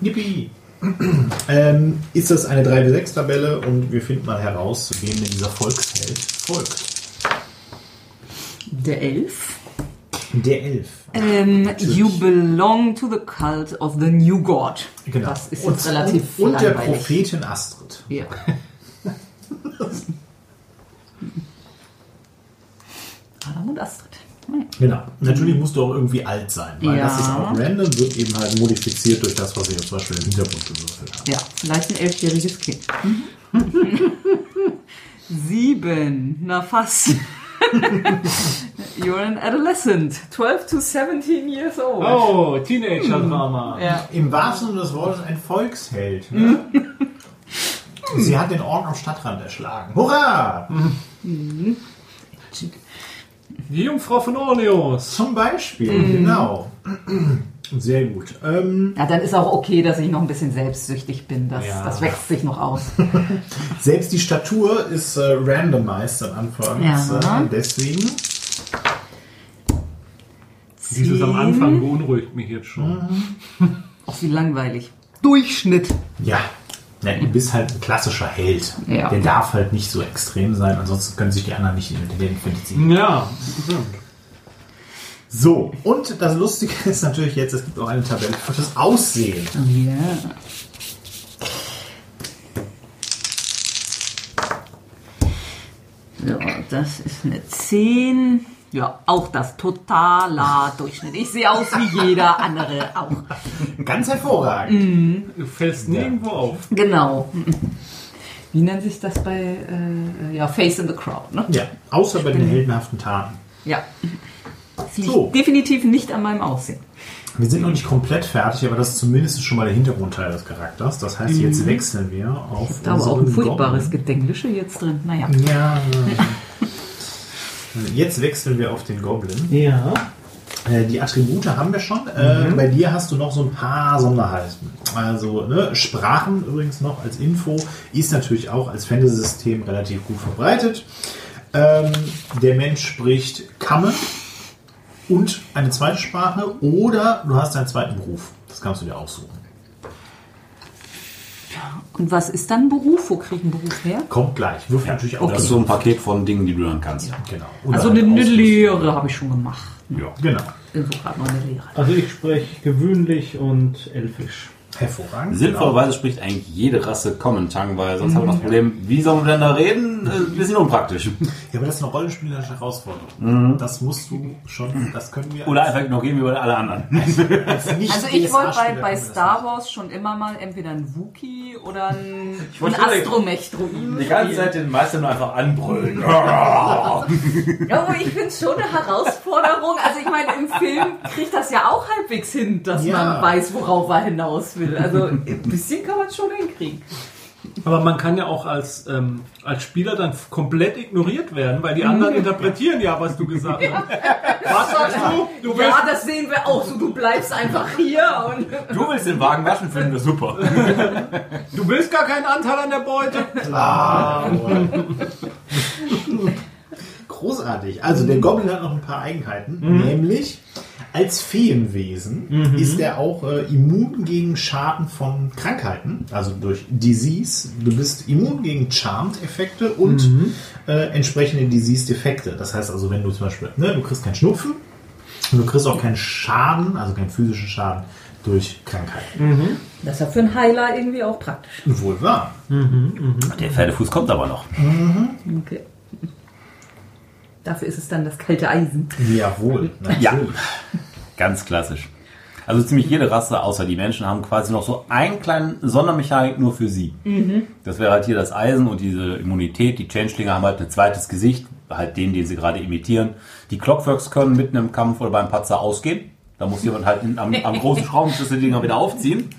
Yippie! (clears throat) ähm, ist das eine 3-6-Tabelle und wir finden mal heraus, wem denn dieser Volksheld folgt. Der Elf. Der Elf. Ähm, you belong to the cult of the new god. Genau. Das ist und, jetzt relativ und, und der. Prophetin Astrid. Ja. (laughs) Adam und Astrid. Genau. Natürlich musst du auch irgendwie alt sein, weil Ja. das ist auch random, wird eben halt modifiziert durch das, was ich jetzt zum Beispiel im Hintergrund gewürfelt habe. Ja, vielleicht ein elfjähriges Kind. (laughs) Sieben. Na fast. (laughs) You're an adolescent. 12 to 17 years old. Oh, Teenager-Drama. Ja. Im wahrsten Sinne des Wortes ein Volksheld. Ne? Sie hat den Ort am Stadtrand erschlagen. Hurra! Die Jungfrau von Orneos. Zum Beispiel, genau. Sehr gut. Ähm, Ja, dann ist auch okay, dass ich noch ein bisschen selbstsüchtig bin. Das, Ja. das wächst sich noch aus. (laughs) selbst die Statur ist äh, randomized am Anfang. Ja. Äh, deswegen. Dieses am Zehn. Anfang beunruhigt mich jetzt schon. Auch wie langweilig. Durchschnitt. Ja. Na, du bist halt ein klassischer Held. Ja. Der darf halt nicht so extrem sein, ansonsten können sich die anderen nicht identifizieren. Ja, stimmt. So, und das Lustige (laughs) ist natürlich jetzt, es gibt auch eine Tabelle für das Aussehen. Ja. So, das ist eine 10. Ja, auch das totaler Durchschnitt. Ich sehe aus wie jeder andere auch. Ganz hervorragend. Du fällst nirgendwo auf. Genau. Wie nennt sich das bei äh, ja, Face in the Crowd, ne? Ja, außer bei den heldenhaften Taten. Ja. Das liegt So. definitiv nicht an meinem Aussehen. Wir sind noch nicht komplett fertig, aber das ist zumindest schon mal der Hintergrundteil des Charakters. Das heißt, jetzt wechseln wir auf Da aber auch ein furchtbares Goblin. Gedenglische jetzt drin. Naja. Ja. (laughs) Jetzt wechseln wir auf den Goblin. Ja. Äh, Die Attribute haben wir schon. Äh, Bei dir hast du noch so ein paar Sonderheiten. Also ne, Sprachen übrigens noch als Info ist natürlich auch als Fantasy-System relativ gut verbreitet. Ähm, der Mensch spricht Kamme und eine zweite Sprache oder du hast einen zweiten Beruf. Das kannst du dir aussuchen. Und was ist dann ein Beruf? Wo kriege ich einen Beruf her? Kommt gleich. Wirf natürlich auch. Das ist so ein Paket von Dingen, die du dann kannst. Genau. Oder Also eine, eine eine. Lehre habe ich schon gemacht. Ja. Genau. Bin so gerade noch eine Lehre. Also ich spreche gewöhnlich und elfisch. Hervorragend. Sinnvollerweise spricht eigentlich jede Rasse Common Tongue, weil sonst haben wir das Problem, wie sollen wir denn da reden? Äh, Ein bisschen unpraktisch. Genau. Ja, aber das ist eine rollenspielerische Herausforderung. Das musst du schon, das können wir Oder einfach ignorieren wie bei alle anderen. (laughs) als Also ich wollte bei, bei wir Star Wars schon immer mal entweder ein Wookie oder ein, (laughs) ein wollte direkt- Astromech-Druiden. Die ganze Zeit den Meister nur einfach anbrüllen. (laughs) Ja, aber ich finde es schon eine Herausforderung. Also ich meine, im Film kriegt das ja auch halbwegs hin, dass Ja. man weiß, worauf er hinaus will. Also ein bisschen kann man es schon hinkriegen. Aber man kann ja auch als, ähm, als Spieler dann komplett ignoriert werden, weil die anderen interpretieren ja, was du gesagt hast. Was sagst du? Du willst, Ja, das sehen wir auch so. Du bleibst einfach hier und Du willst den Wagen waschen, finden wir super. (laughs) du willst gar keinen Anteil an der Beute. Großartig. Also der Goblin hat noch ein paar Eigenheiten, nämlich als Feenwesen ist er auch äh, immun gegen Schaden von Krankheiten, also durch Disease. Du bist immun gegen Charmed-Effekte und äh, entsprechende Disease-Defekte. Das heißt also, wenn du zum Beispiel, ne, du kriegst keinen Schnupfen und du kriegst auch keinen Schaden, also keinen physischen Schaden durch Krankheiten. das ist ja für einen Heiler irgendwie auch praktisch. Wohl wahr. Der Pferdefuß kommt aber noch. Okay. Dafür ist es dann das kalte Eisen. Jawohl. Ja, natürlich. ganz klassisch. Also ziemlich jede Rasse, außer die Menschen, haben quasi noch so einen kleinen Sondermechanik nur für sie. Das wäre halt hier das Eisen und diese Immunität. Die Changelinge haben halt ein zweites Gesicht, halt den, den sie gerade imitieren. Die Clockworks können mitten im Kampf oder beim Patzer ausgehen. Da muss jemand halt am, am großen Schraubenschlüssel die Dinger wieder aufziehen.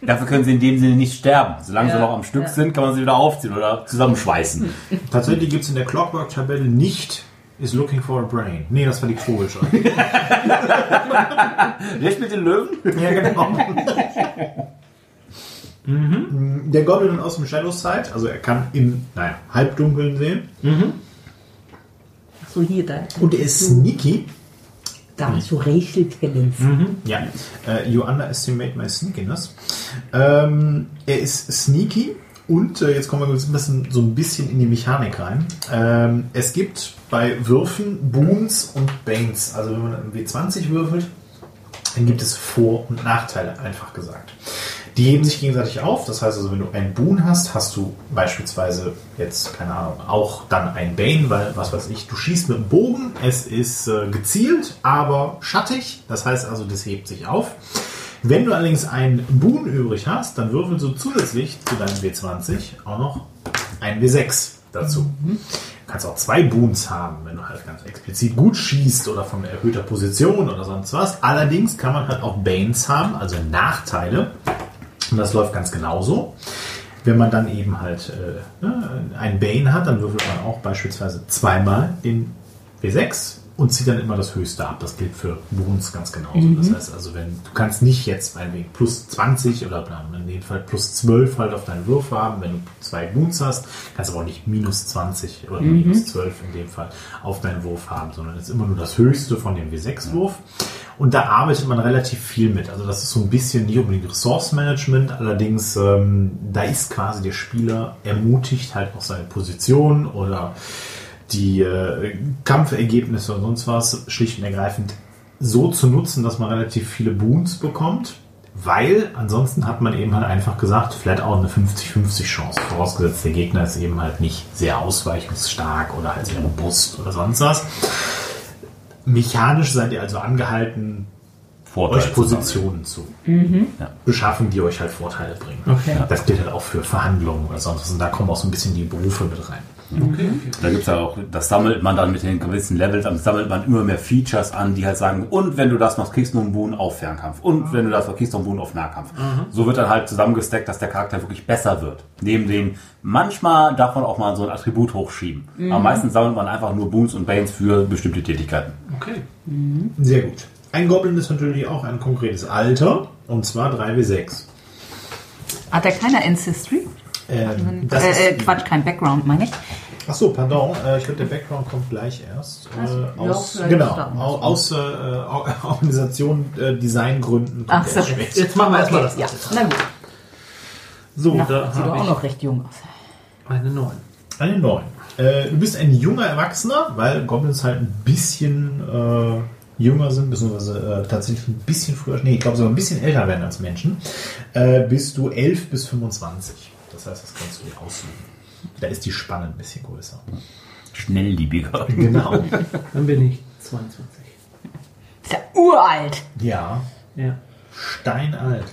Dafür können sie in dem Sinne nicht sterben. Solange sie Ja, noch am Stück ja. sind, kann man sie wieder aufziehen oder zusammenschweißen. Tatsächlich gibt es in der Clockwork-Tabelle nicht is looking for a brain. Nee, das war die Vogelscheu. Wer spielt den Löwen? ja, genau. Der Goblin aus dem Shadow Side, also er kann im, naja, Halbdunkeln sehen. So hier, da. Und er ist sneaky. Da hast du Rachel Talents. Ja, äh, you underestimate my sneakiness. Ähm, er ist sneaky und äh, jetzt kommen wir ein bisschen, so ein bisschen in die Mechanik rein. Ähm, es gibt bei Würfen Boons und Banes. Also wenn man einen W20 würfelt, dann gibt es Vor- und Nachteile, einfach gesagt. Die heben sich gegenseitig auf. Das heißt also, wenn du einen Boon hast, hast du beispielsweise jetzt, keine Ahnung, auch dann ein Bane, weil, was weiß ich, du schießt mit dem Bogen, es ist äh, gezielt, aber schattig. Das heißt also, das hebt sich auf. Wenn du allerdings einen Boon übrig hast, dann würfelst du zusätzlich zu deinem W20 auch noch ein W6 dazu. Du kannst auch zwei Boons haben, wenn du halt ganz explizit gut schießt oder von erhöhter Position oder sonst was. Allerdings kann man halt auch Banes haben, also Nachteile. Und das läuft ganz genauso. Wenn man dann eben halt äh, ne, einen Bane hat, dann würfelt man auch beispielsweise zweimal den W6 und zieht dann immer das Höchste ab. Das gilt für Boons ganz genauso. Das heißt also, wenn du kannst nicht jetzt meinetwegen plus 20 oder in dem Fall plus 12 halt auf deinen Wurf haben, wenn du zwei Boons hast, kannst du aber auch nicht minus 20 oder minus 12 in dem Fall auf deinen Wurf haben, sondern es ist immer nur das Höchste von dem W6-Wurf. Und da arbeitet man relativ viel mit. Also das ist so ein bisschen nicht unbedingt Ressource-Management, allerdings ähm, da ist quasi der Spieler ermutigt, halt auch seine Position oder die äh, Kampfergebnisse und sonst was schlicht und ergreifend so zu nutzen, dass man relativ viele Boons bekommt, weil ansonsten hat man eben halt einfach gesagt, flat out eine 50-50 Chance, vorausgesetzt der Gegner ist eben halt nicht sehr ausweichungsstark oder halt sehr robust oder sonst was. Mechanisch seid ihr also angehalten, Vorteil euch Positionen zu Ja. beschaffen, die euch halt Vorteile bringen. Okay. Das gilt halt auch für Verhandlungen oder sonst was. Und da kommen auch so ein bisschen die Berufe mit rein. Da gibt es ja auch, das sammelt man dann mit den gewissen Levels, dann sammelt man immer mehr Features an, die halt sagen, und wenn du das machst, kriegst du einen Boon auf Fernkampf. Und wenn du das machst, kriegst du einen Boon auf Nahkampf. So wird dann halt zusammengesteckt, dass der Charakter wirklich besser wird. Neben den, manchmal darf man auch mal so ein Attribut hochschieben. Aber meistens sammelt man einfach nur Boons und Banes für bestimmte Tätigkeiten. Okay. Sehr gut. Ein Goblin ist natürlich auch ein konkretes Alter, und zwar 3W6. Hat er keine Ancestry? Ähm, das äh, ist, äh, Quatsch, kein Background, meine ich. Achso, pardon, äh, ich glaube, der Background kommt gleich erst. Äh, Ja, aus, genau, da. au- aus äh, Or- (laughs) Organisation, äh, Designgründen. Ach so. später. Jetzt machen wir erstmal Okay, das. ja, na gut. So, Na, da sieht auch ich noch recht jung aus. eine 9. Eine 9. Äh, du bist ein junger Erwachsener, weil Goblins halt ein bisschen äh, jünger sind, beziehungsweise äh, tatsächlich ein bisschen früher, nee, ich glaube sogar ein bisschen älter werden als Menschen. Äh, bist du 11 bis 25. Das heißt, das kannst du dir aussuchen. Da ist die Spanne ein bisschen größer. Schnellliebiger. Genau. (laughs) Dann bin ich 22. Ist ja uralt. ja, Ja. steinalt.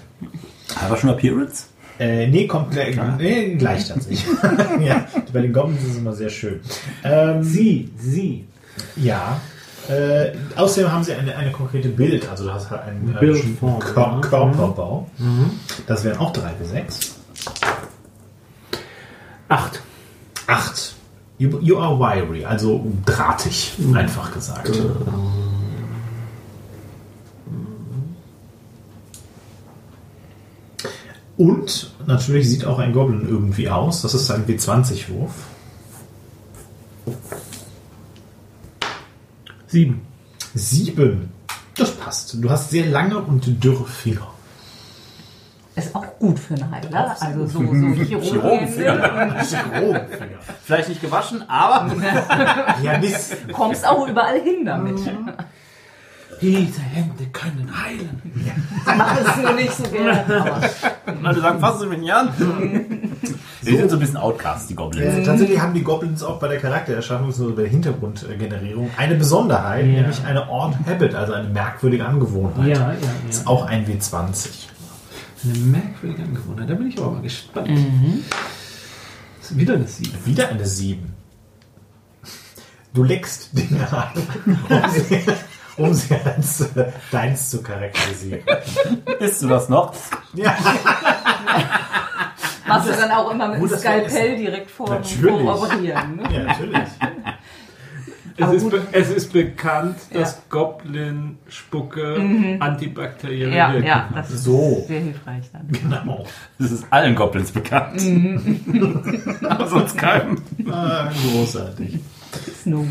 Haben wir schon Appearance? Äh, nee, kommt gleich, nee, gleich tatsächlich. (laughs) ja, bei den Goblins ist es immer sehr schön. Ähm, Sie, sie. Ja. Äh, außerdem haben sie eine, eine konkrete Bild, also du hast halt einen äh, Bildform, bestimmten Kör ja. Körperbau. Das wären auch 3 bis 6. 8. 8. You, you are wiry, also drahtig, einfach gesagt. Und natürlich sieht auch ein Goblin irgendwie aus. Das ist ein W20-Wurf. 7. 7. Das passt. Du hast sehr lange und dürre Finger. Ist auch gut für einen Heiler. Also so, so (laughs) Chirurgenfinger. (laughs) Chirurgenfinger. Vielleicht nicht gewaschen, aber (laughs) Ja, Mist. Du kommst auch überall hin damit. Diese Hände können heilen. Mach es nur nicht so gerne. Leute sagen, fassen Sie mich nicht an. Die sind so ein bisschen Outcast, die Goblins. Äh, tatsächlich haben die Goblins auch bei der Charaktererschaffung, so bei der Hintergrundgenerierung, eine Besonderheit, Ja. nämlich eine Odd Habit, also eine merkwürdige Angewohnheit. Ja, ja, Ist ja. auch ein W20. Eine merkwürdige Angewohnheit. Da bin ich aber mal gespannt. Ist wieder eine 7. Wieder eine 7. Du leckst Dinge an, um sie, um sie als äh, deins zu charakterisieren. Bist du das noch? Ja, machst du dann auch immer mit dem Skalpell direkt vor, Natürlich. vor Operieren. Ne? ja natürlich. Es ist, es ist bekannt, dass Ja. Goblin-Spucke antibakteriell Ja, wirkt. ja, das ist So. sehr hilfreich dann. Genau. Das ist allen Goblins bekannt. (laughs) aber sonst keinem. Ah, großartig. Snow.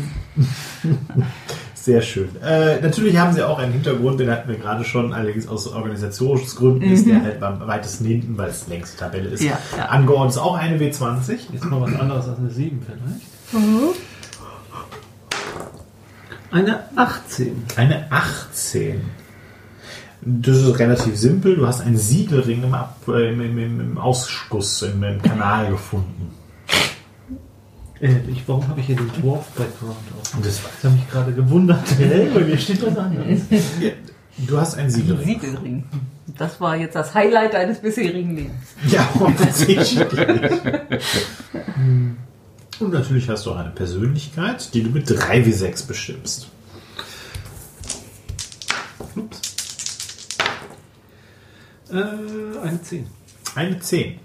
Sehr schön. Äh, natürlich haben sie auch einen Hintergrund, den hatten wir gerade schon, allerdings aus Organisationsgründen ist der halt am weitesten hinten, weil es längst die Tabelle ist. Ja, ja. Angeordnet ist auch eine W20. Jetzt mal was anderes als eine 7 vielleicht. Eine 18. Eine 18. Das ist relativ simpel. Du hast einen Siegelring im, Ab äh, im, im, im, im Ausguss, im, im Kanal gefunden. Äh, ich, warum habe ich hier den Dwarf-Background auf? Und das Ich habe mich gerade gewundert. (laughs) Hä? Bei mir steht was anderes. Du hast einen Siegelring. Siegelring. Das war jetzt das Highlight deines bisherigen Lebens. Ja, (laughs) offensichtlich. (laughs) Und natürlich hast du auch eine Persönlichkeit, die du mit 3 wie 6 bestimmst. Ups. Äh, eine 10. Eine 10.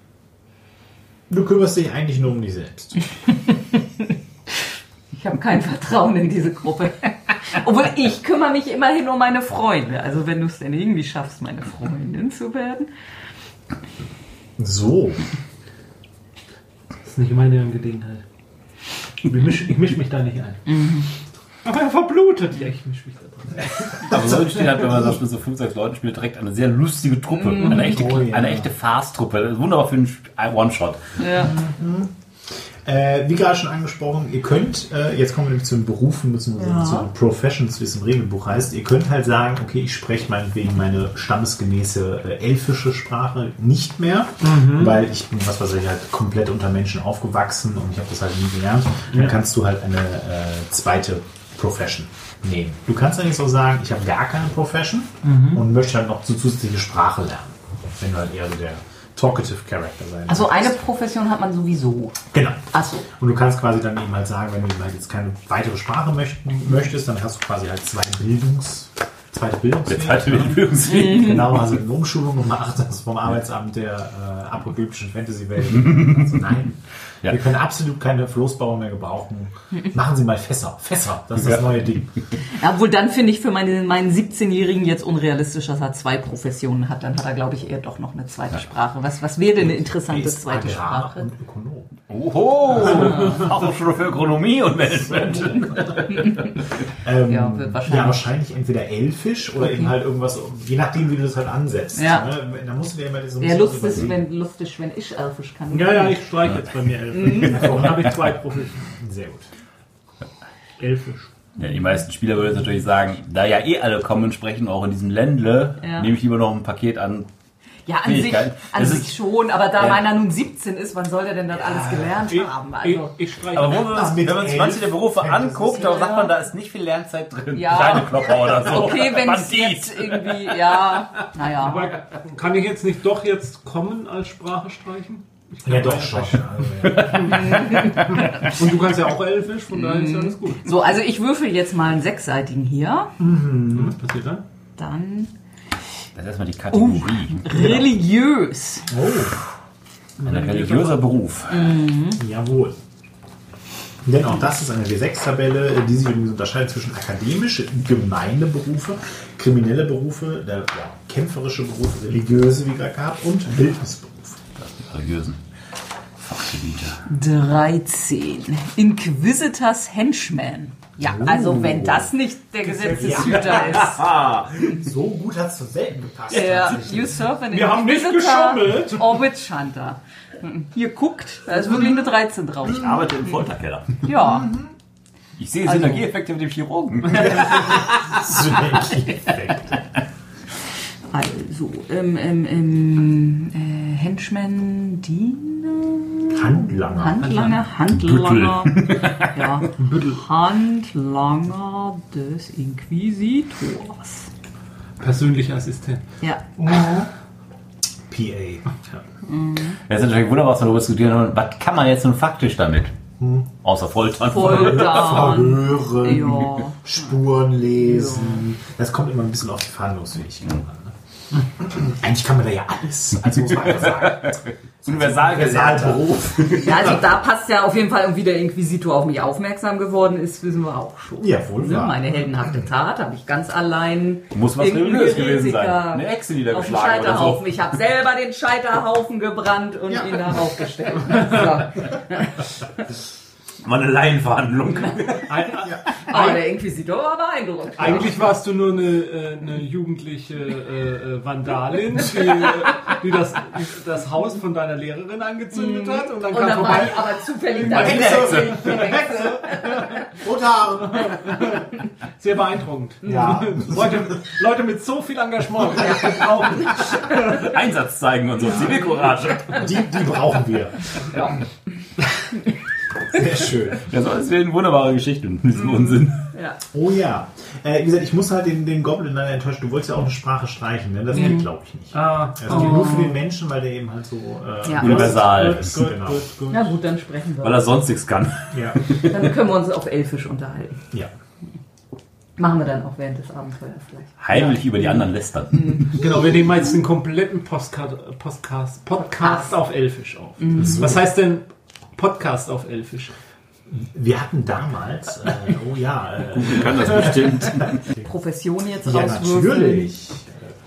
Du kümmerst dich eigentlich nur um dich selbst. (laughs) Ich habe kein Vertrauen in diese Gruppe. (laughs) Obwohl ich kümmere mich immerhin um meine Freunde. Also wenn du es denn irgendwie schaffst, meine Freundin zu werden. So. Das ist nicht meine Angelegenheit. Ich mische misch mich da nicht ein. Aber er verblutet. Ja, ich mische mich da drin. (laughs) Aber so entsteht halt, wenn man das mit so 5, 6 Leuten spielt, direkt eine sehr lustige Truppe. Eine echte, Oh ja. eine echte ist Wunderbar für einen ein One-Shot. Ja. Äh, wie gerade schon angesprochen, ihr könnt, äh, jetzt kommen wir nämlich zu den Berufen bzw. zu den Professions, wie es im Regelbuch heißt. Ihr könnt halt sagen, okay, ich spreche meinetwegen meine stammesgemäße äh, elfische Sprache nicht mehr, weil ich bin, was weiß ich, halt komplett unter Menschen aufgewachsen und ich habe das halt nie gelernt. Dann kannst du halt eine äh, zweite Profession nehmen. Du kannst eigentlich so sagen, ich habe gar keine Profession und möchte halt noch zu zusätzliche Sprache lernen. Wenn du halt eher so der talkative Character sein Also eine möchtest. Profession hat man sowieso. Genau. Achso. Und du kannst quasi dann eben halt sagen, wenn du halt jetzt keine weitere Sprache möchten, möchtest, dann hast du quasi halt zwei Bildungs, zweite Der Bildungswege. zweite? Bildungsweg. (laughs) Genau, also eine Umschulung gemacht, das ist vom Arbeitsamt der äh, apokalyptischen Fantasy-Welt. Also nein, (laughs) Ja. wir können absolut keine Floßbauer mehr gebrauchen. Machen Sie mal Fässer. Fässer, das ist das Ja. neue Ding. (laughs) Ja, obwohl dann finde ich für meine, meinen 17-Jährigen jetzt unrealistisch, dass er zwei Professionen hat. Dann hat er, glaube ich, eher doch noch eine zweite Sprache. Was, was wäre denn eine interessante zweite Sprache? und Ökonom. Oho! Fachhochschule (laughs) für Ökonomie und Management. Ähm, Ja, wahrscheinlich. Ja, wahrscheinlich entweder elfisch oder eben halt irgendwas, je nachdem, wie du das halt ansetzt. Ja. Ne? Da musst du dir immer so ein Ja, lustig, überlegen. wenn, lustig, wenn ich elfisch kann. Ja, ja, ich streiche jetzt bei mir Elfisch. Dann habe ich zwei Profis. Sehr gut. Elfisch. Ja, die meisten Spieler würden jetzt natürlich sagen, da ja eh alle kommen, sprechen auch in diesem Ländle, Ja. nehme ich lieber noch ein Paket an. Ja, an sich, an sich schon, aber da Ja. meiner nun 17 ist, wann soll der denn das alles gelernt Ich, haben? ich, Also, ich streiche. Aber wo man, Das mit wenn man sich manche der Berufe anguckt, da sagt man, da ist nicht viel Lernzeit drin. Ja. Kleine Klopper oder so. okay, wenn es jetzt irgendwie, ja, naja. Aber kann ich jetzt nicht doch jetzt kommen als Sprache streichen? Ich Ja, doch schon. Also, (laughs) ja. Und du kannst ja auch Elfisch, von daher ist ja alles gut. So, also ich würfel jetzt mal einen sechsseitigen hier. Und was passiert dann? Dann Das ist erstmal die Kategorie. religiös. Oh, Ein religiöser Beruf. jawohl. Denn auch das ist eine W6-Tabelle, die sich übrigens unterscheidet zwischen akademische, gemeine Berufe, kriminelle Berufe, der, ja, kämpferische Berufe, religiöse, wie gerade gehabt, und Bildnisberufe. Religiösen Fachgebiete. 13. Inquisitors Henchman. Ja, also wenn das nicht der Gesetzeshüter ist. (laughs) So gut hat es so selten gepasst. Der tatsächlich. Usurper, ein Wir haben nicht geschummelt. or Witch Hunter. Hier guckt, da ist wirklich eine 13 drauf. Ich arbeite im Folterkeller. Ja, Ich sehe Also- Synergieeffekte mit dem Chirurgen. (laughs) (laughs) Synergieeffekt. Also im, im, im äh, Henchman Diener. Handlanger. Handlanger, Handlanger, ja, (laughs) Handlanger des Inquisitors. Persönlicher Assistent. Ja, PA. Das ist natürlich wunderbar, was wir darüber diskutieren. können. Was kann man jetzt nun faktisch damit? Außer Foltern. Foltern. Verhören, Ja. Spuren lesen. Das kommt immer ein bisschen auf die Verhandlungsfähigkeit an. (clears throat) Eigentlich kann man da ja alles. Also muss man einfach sagen. (laughs) Universal Universalberuf. Ja, also da passt ja auf jeden Fall, wie der Inquisitor auf mich aufmerksam geworden ist, wissen wir auch schon. Ja, wohl Ne. Meine heldenhafte Tat habe ich ganz allein. Muss was religiös gewesen sein. Eine Echse dem niedergeschlagen oder Scheiterhaufen. so. Ich habe selber den Scheiterhaufen gebrannt und Ja. ihn darauf gestellt. (laughs) So. (laughs) Mal eine Laienverhandlung. (laughs) Aber der Inquisitor war beeindruckt. Eigentlich warst du nur eine, äh, eine jugendliche äh, äh, Vandalin, die, die das, das Haus von deiner Lehrerin angezündet hat und dann Und kam dann war vorbei. ich aber zufällig da. Hexe. Rotar. Sehr beeindruckend. Ja. Leute, Leute mit so viel Engagement brauchen. Einsatz zeigen und so. Zivilcourage. Die, die brauchen wir. Sehr schön. Ja, so, es werden wunderbare Geschichten mit diesem Unsinn. Ja. Oh ja. Äh, wie gesagt, ich muss halt den, den Goblin dann enttäuschen. Du wolltest ja auch eine Sprache streichen, ne? Das geht, glaube ich, nicht. Ah, Das geht nur für den Menschen, weil der eben halt so äh, Ja. Universal gut, ist. gut, genau. gut, gut. Na gut, dann sprechen Weil wir. er sonst nichts kann. Ja. Dann können wir uns auf Elfisch unterhalten. ja. Machen wir dann auch während des Abenteuers vielleicht. Heimlich über die anderen lästern. Genau, wir nehmen jetzt den kompletten Postcard, Podcast, Podcast auf Elfisch auf. Was heißt denn Podcast auf Elfisch? Wir hatten damals, äh, oh ja, äh, Kann das bestimmt. Profession jetzt ja natürlich.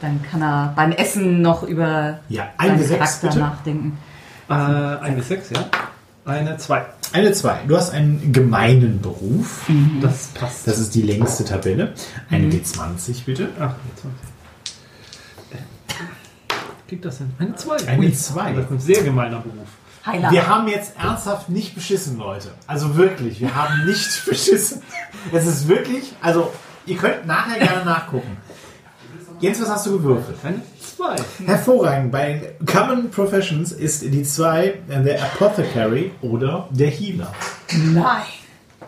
Dann kann er beim Essen noch über Ja, ein seinen Charakter bitte. nachdenken. Äh, ein bis sechs, ja? Eine, zwei. Eine zwei. Du hast einen gemeinen Beruf. Das passt. Das ist die längste Tabelle. Eine D20 bitte. Ach, jetzt mal. Kriegt das denn? Eine zwei. Eine Ui, zwei. Das ist ein sehr gemeiner Beruf. Heiler. Wir haben jetzt ernsthaft nicht beschissen, Leute. Also wirklich, wir haben (laughs) nicht beschissen. Es ist wirklich, also ihr könnt nachher gerne nachgucken. Jens, was hast du gewürfelt? Eine zwei. Hervorragend. Bei Common Professions ist die 2 der Apothecary oder der Healer. Nein.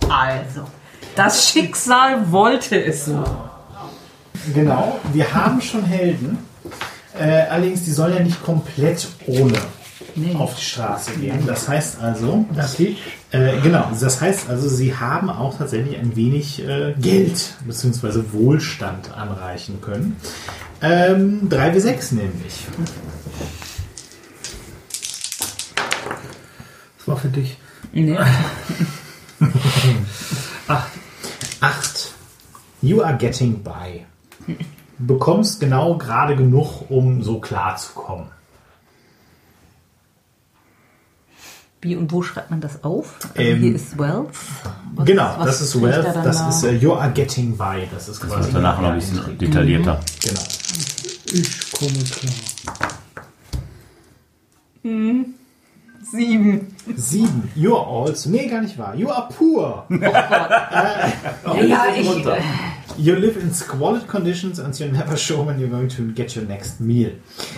Also, das Schicksal wollte es so. Genau, wir haben schon Helden. Äh, allerdings, die sollen ja nicht komplett ohne Nee. auf die Straße gehen. Das heißt also, ich, äh, genau, das heißt also, sie haben auch tatsächlich ein wenig äh, Geld bzw. Wohlstand anreichen können. Ähm, 3 bis 6 nämlich. Das war für dich. Nee. (laughs) 8. You are getting by. Du bekommst genau gerade genug, um so klar zu kommen. Wie und wo schreibt man das auf? Also Ähm, hier ist Wealth. Was- genau, was das ist Wealth, dann das da? ist äh, You are getting by. Das ist Das quasi wird danach noch ein bisschen Intrigue. detaillierter. Genau. Ich komme klar. Sieben. Sieben. You are also. Nee, gar nicht wahr. You are poor. Ja, ich, runter. You live in squalid conditions and you're never sure when you're going to get your next meal.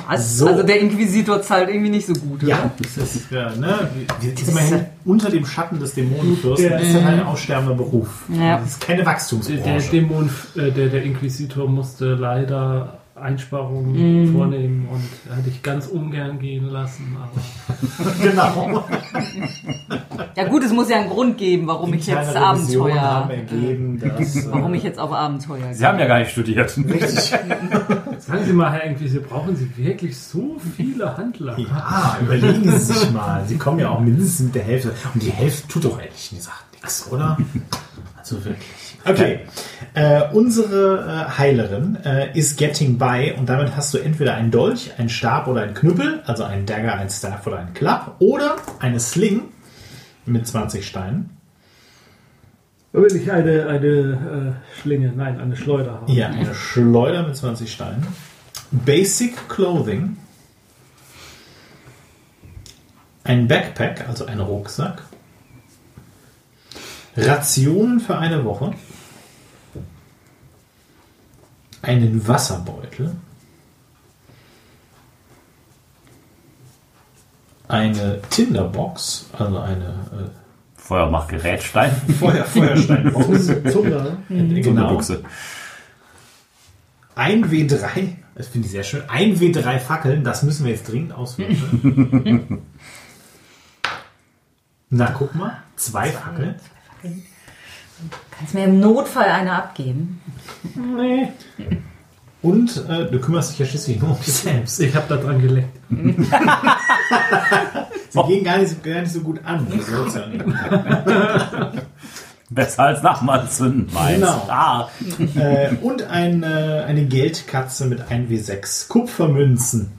was? So. Also der Inquisitor zahlt irgendwie nicht so gut, oder? Ja, das ist, ja, ne, wir sind immerhin unter dem Schatten des Dämonenfürsten. Der- Das ist halt ein aussterbender Beruf. Ja. Das ist keine Der, Wachstumsbranche. Dämon, äh, der, der Inquisitor musste leider Einsparungen vornehmen und hat dich ganz ungern gehen lassen. Aber (laughs) genau. Ja gut, es muss ja einen Grund geben, warum ich jetzt Abenteuer, haben ergeben, dass, äh, warum ich jetzt auf Abenteuer Sie gehe. haben ja gar nicht studiert. (laughs) sagen Sie mal, Herr Inquisitor, brauchen Sie wirklich so viele Handler? Ja, überlegen Sie sich mal. Sie kommen ja auch mindestens mit der Hälfte. Und die Hälfte tut doch ehrlich gesagt nichts, oder? Also wirklich. Okay. Äh, unsere äh, Heilerin äh, ist getting by und damit hast du entweder einen Dolch, einen Stab oder einen Knüppel, also einen Dagger, einen Staff oder einen Club oder eine Sling mit 20 Steinen. Da will ich eine, eine äh, Schlinge, nein, eine Schleuder haben. Ja, eine Schleuder mit 20 Steinen. Basic Clothing. Ein Backpack, also ein Rucksack. Rationen für eine Woche. Einen Wasserbeutel. Eine Tinderbox, also eine Feuermachgerätstein. äh, Feuer, (laughs) Feuersteinbox. (laughs) Zunder. genau. Ein W3, das finde ich sehr schön. Ein W3 Fackeln, das müssen wir jetzt dringend auswürfeln. (laughs) Na, guck mal. Zwei Fackeln. Kannst mir im Notfall eine abgeben? Nee, Und äh, du kümmerst dich ja schließlich nur um dich selbst. ich habe da dran geleckt. (laughs) Sie gehen gar nicht, so- gar nicht so gut an. (laughs) Besser als Nachmalzünden, meinst Genau. Ah, äh, und ein, äh, eine Geldkatze mit 1W6 Kupfermünzen.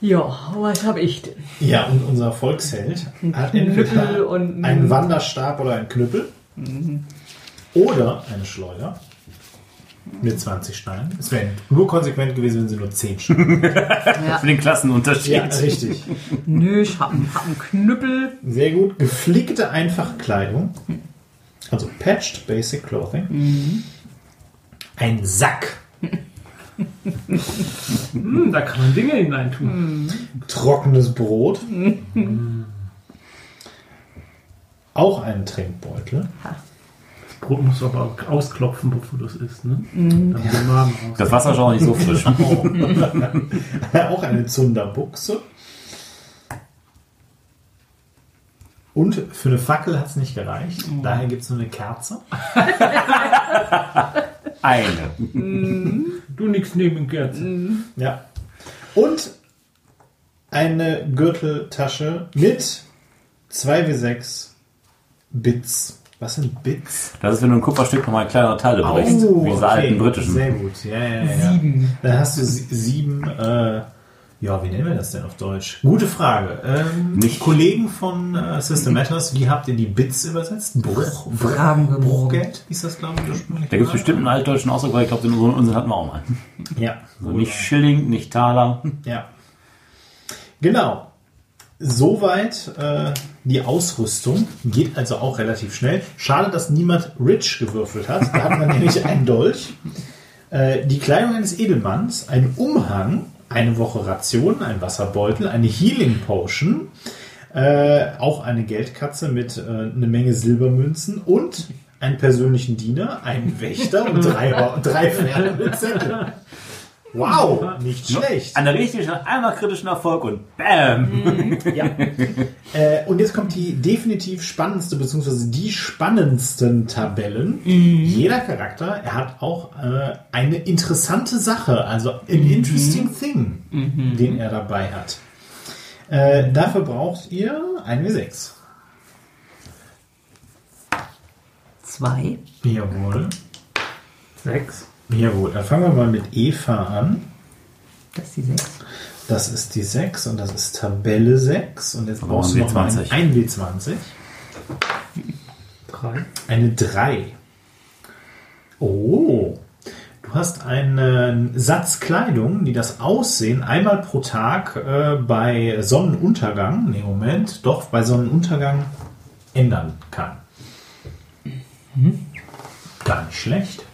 Ja, was habe ich denn? Ja, und unser Volksheld hat Knüppel entweder und- einen Wanderstab oder einen Knüppel oder eine Schleuder mit 20 Steinen. Es wäre nur konsequent gewesen, wenn sie nur 10 Steine (laughs) für den Klassenunterschied. Ja, richtig. Nö, ich hab, einen- hab einen Knüppel. Sehr gut. Geflickte einfache Kleidung. Also patched basic clothing. Ein Sack. (laughs) Hm, da kann man Dinge hineintun. Trockenes Brot. Auch einen Trinkbeutel. Das Brot musst du aber auch ausklopfen, bevor du es isst. Ne? Damit der Magen raus. Das Wasser ist auch nicht so frisch. (laughs) (laughs) Auch eine Zunderbuchse. Und für eine Fackel hat es nicht gereicht. Daher gibt es nur eine Kerze. (laughs) Eine. Du nix neben Kerzen. Ja. Und eine Gürteltasche mit 2W6 Bits. Was sind Bits? Das ist, wenn du ein Kupferstück nochmal in kleinere Teile brichst. wie diese alten britischen. Sehr gut. Ja, ja, ja. Sieben. Dann hast du sie- sieben, äh, ja, wie nennen wir das denn auf Deutsch? Gute Frage. Ähm, Nicht- Kollegen von äh, System Matters, wie habt ihr die Bits übersetzt? Bruch, Fragen morgen. Bruchgeld? Hieß das, glaube ich, ursprünglich? Da gibt es bestimmt einen altdeutschen Ausdruck, weil ich glaube, den unseren Unsinn hatten wir auch mal. Ja. Also nicht Schilling, nicht Taler. Ja. Genau. Soweit äh, die Ausrüstung. Geht also auch relativ schnell. Schade, dass niemand Rich gewürfelt hat. Da hat man (laughs) nämlich einen Dolch, äh, die Kleidung eines Edelmanns, einen Umhang, eine Woche Ration, ein Wasserbeutel, eine Healing Potion, äh, auch eine Geldkatze mit äh, eine Menge Silbermünzen und einen persönlichen Diener, einen Wächter und drei, drei Pferde mit Zettel. (laughs) Wow, nicht schlecht. An der richtigen, einmal kritischen Erfolg und BAM! Ja. (laughs) äh, und jetzt kommt die definitiv spannendste, beziehungsweise die spannendsten Tabellen. Jeder Charakter, er hat auch äh, eine interessante Sache, also an interesting thing, den er dabei hat. Äh, dafür braucht ihr ein W6. Zwei. Jawohl. Sechs. Jawohl. Dann fangen wir mal mit Eva an. Das ist die sechs. Das ist die 6 und das ist Tabelle 6. Und jetzt Aber brauchst du ein noch mal W20. ein W20. Drei. Eine 3. Oh. Du hast einen Satz Kleidung, die das Aussehen einmal pro Tag äh, bei Sonnenuntergang, nee, Moment, doch bei Sonnenuntergang ändern kann. Gar nicht schlecht.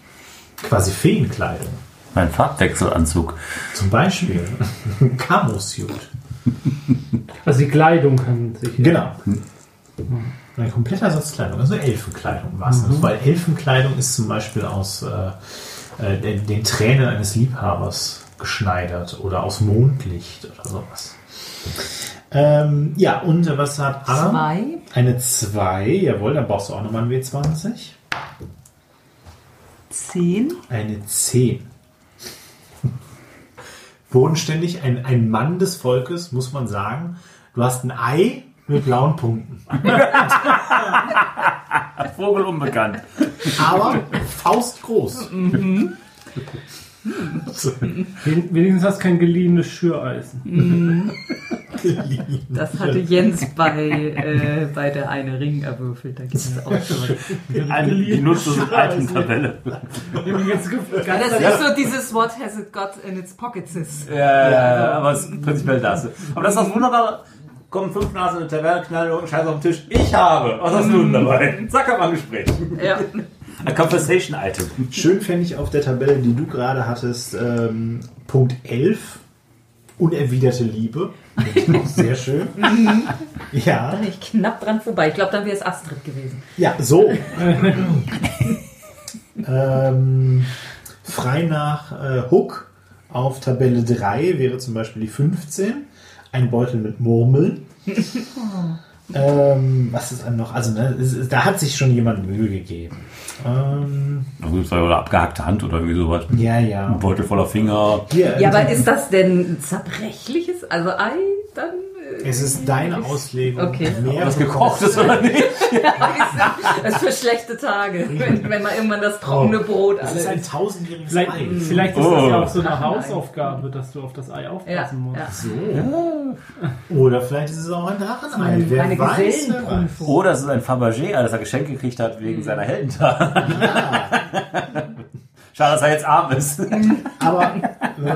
Quasi Feenkleidung. Mein Farbwechselanzug. Zum Beispiel (laughs) Camo-Suit. Also die Kleidung kann sich. Genau. Ein kompletter Satz Kleidung, also Elfenkleidung war es. Weil Elfenkleidung ist zum Beispiel aus äh, äh, den, den Tränen eines Liebhabers geschneidert oder aus Mondlicht oder sowas. Ähm, ja, und was hat Anna? Zwei. Eine 2, jawohl, dann brauchst du auch nochmal einen W20. Zehn. Eine 10. Bodenständig, ein, ein Mann des Volkes, muss man sagen. Du hast ein Ei mit blauen Punkten. Vogel unbekannt. Aber faustgroß. Wen- Wenigstens hast du kein geliehenes Schüreisen. Das hatte Jens bei, äh, bei der eine Ring erwürfelt. Da gibt es auch schon. Eine, die nutzlose Alpentabelle. Das ist so dieses What has it got in its pockets ist. Ja, aber es ist prinzipiell das. Aber das ist das Wunderbare. Kommen fünf Nasen in der Taverne, knallen irgendeinen Scheiß auf den Tisch. Ich habe. Was hast du denn dabei? Zack, haben wir ein Gespräch. Ja. Ein Conversation-Item. Schön fände ich auf der Tabelle, die du gerade hattest, ähm, Punkt 11. Unerwiderte Liebe. Finde ich auch Sehr schön. (laughs) Ja, Bin ich knapp dran vorbei. Ich glaube, dann wäre es Astrid gewesen. ja, so. (laughs) ähm, frei nach äh, Hook auf Tabelle 3 wäre zum Beispiel die 15. Ein Beutel mit Murmeln. (laughs) ähm, was ist dann noch? Also, ne, es, es, da hat sich schon jemand Mühe gegeben. Ähm, Oder abgehackte Hand oder irgendwie sowas. ja, ja. Ein Beutel voller Finger. Hier, Ja, aber ist das denn zerbrechliches? Also Ei, dann. Es ist deine Auslegung. Okay. Mehr Was gekocht ist oder nicht? das ist für schlechte Tage, wenn, wenn man irgendwann das trockene Brot Das ist ein tausendjähriges Vielleicht, Ei. vielleicht ist Oh. das ja auch so eine. Hausaufgabe, dass du auf das Ei ja, aufpassen musst. ja. Oder vielleicht ist es auch ein Drachenei. Wer Eine weiß. Oder es ist ein Fabergé, das er geschenkt gekriegt hat wegen seiner Heldentag. (laughs) Schade, dass er jetzt arm ist. (laughs) Aber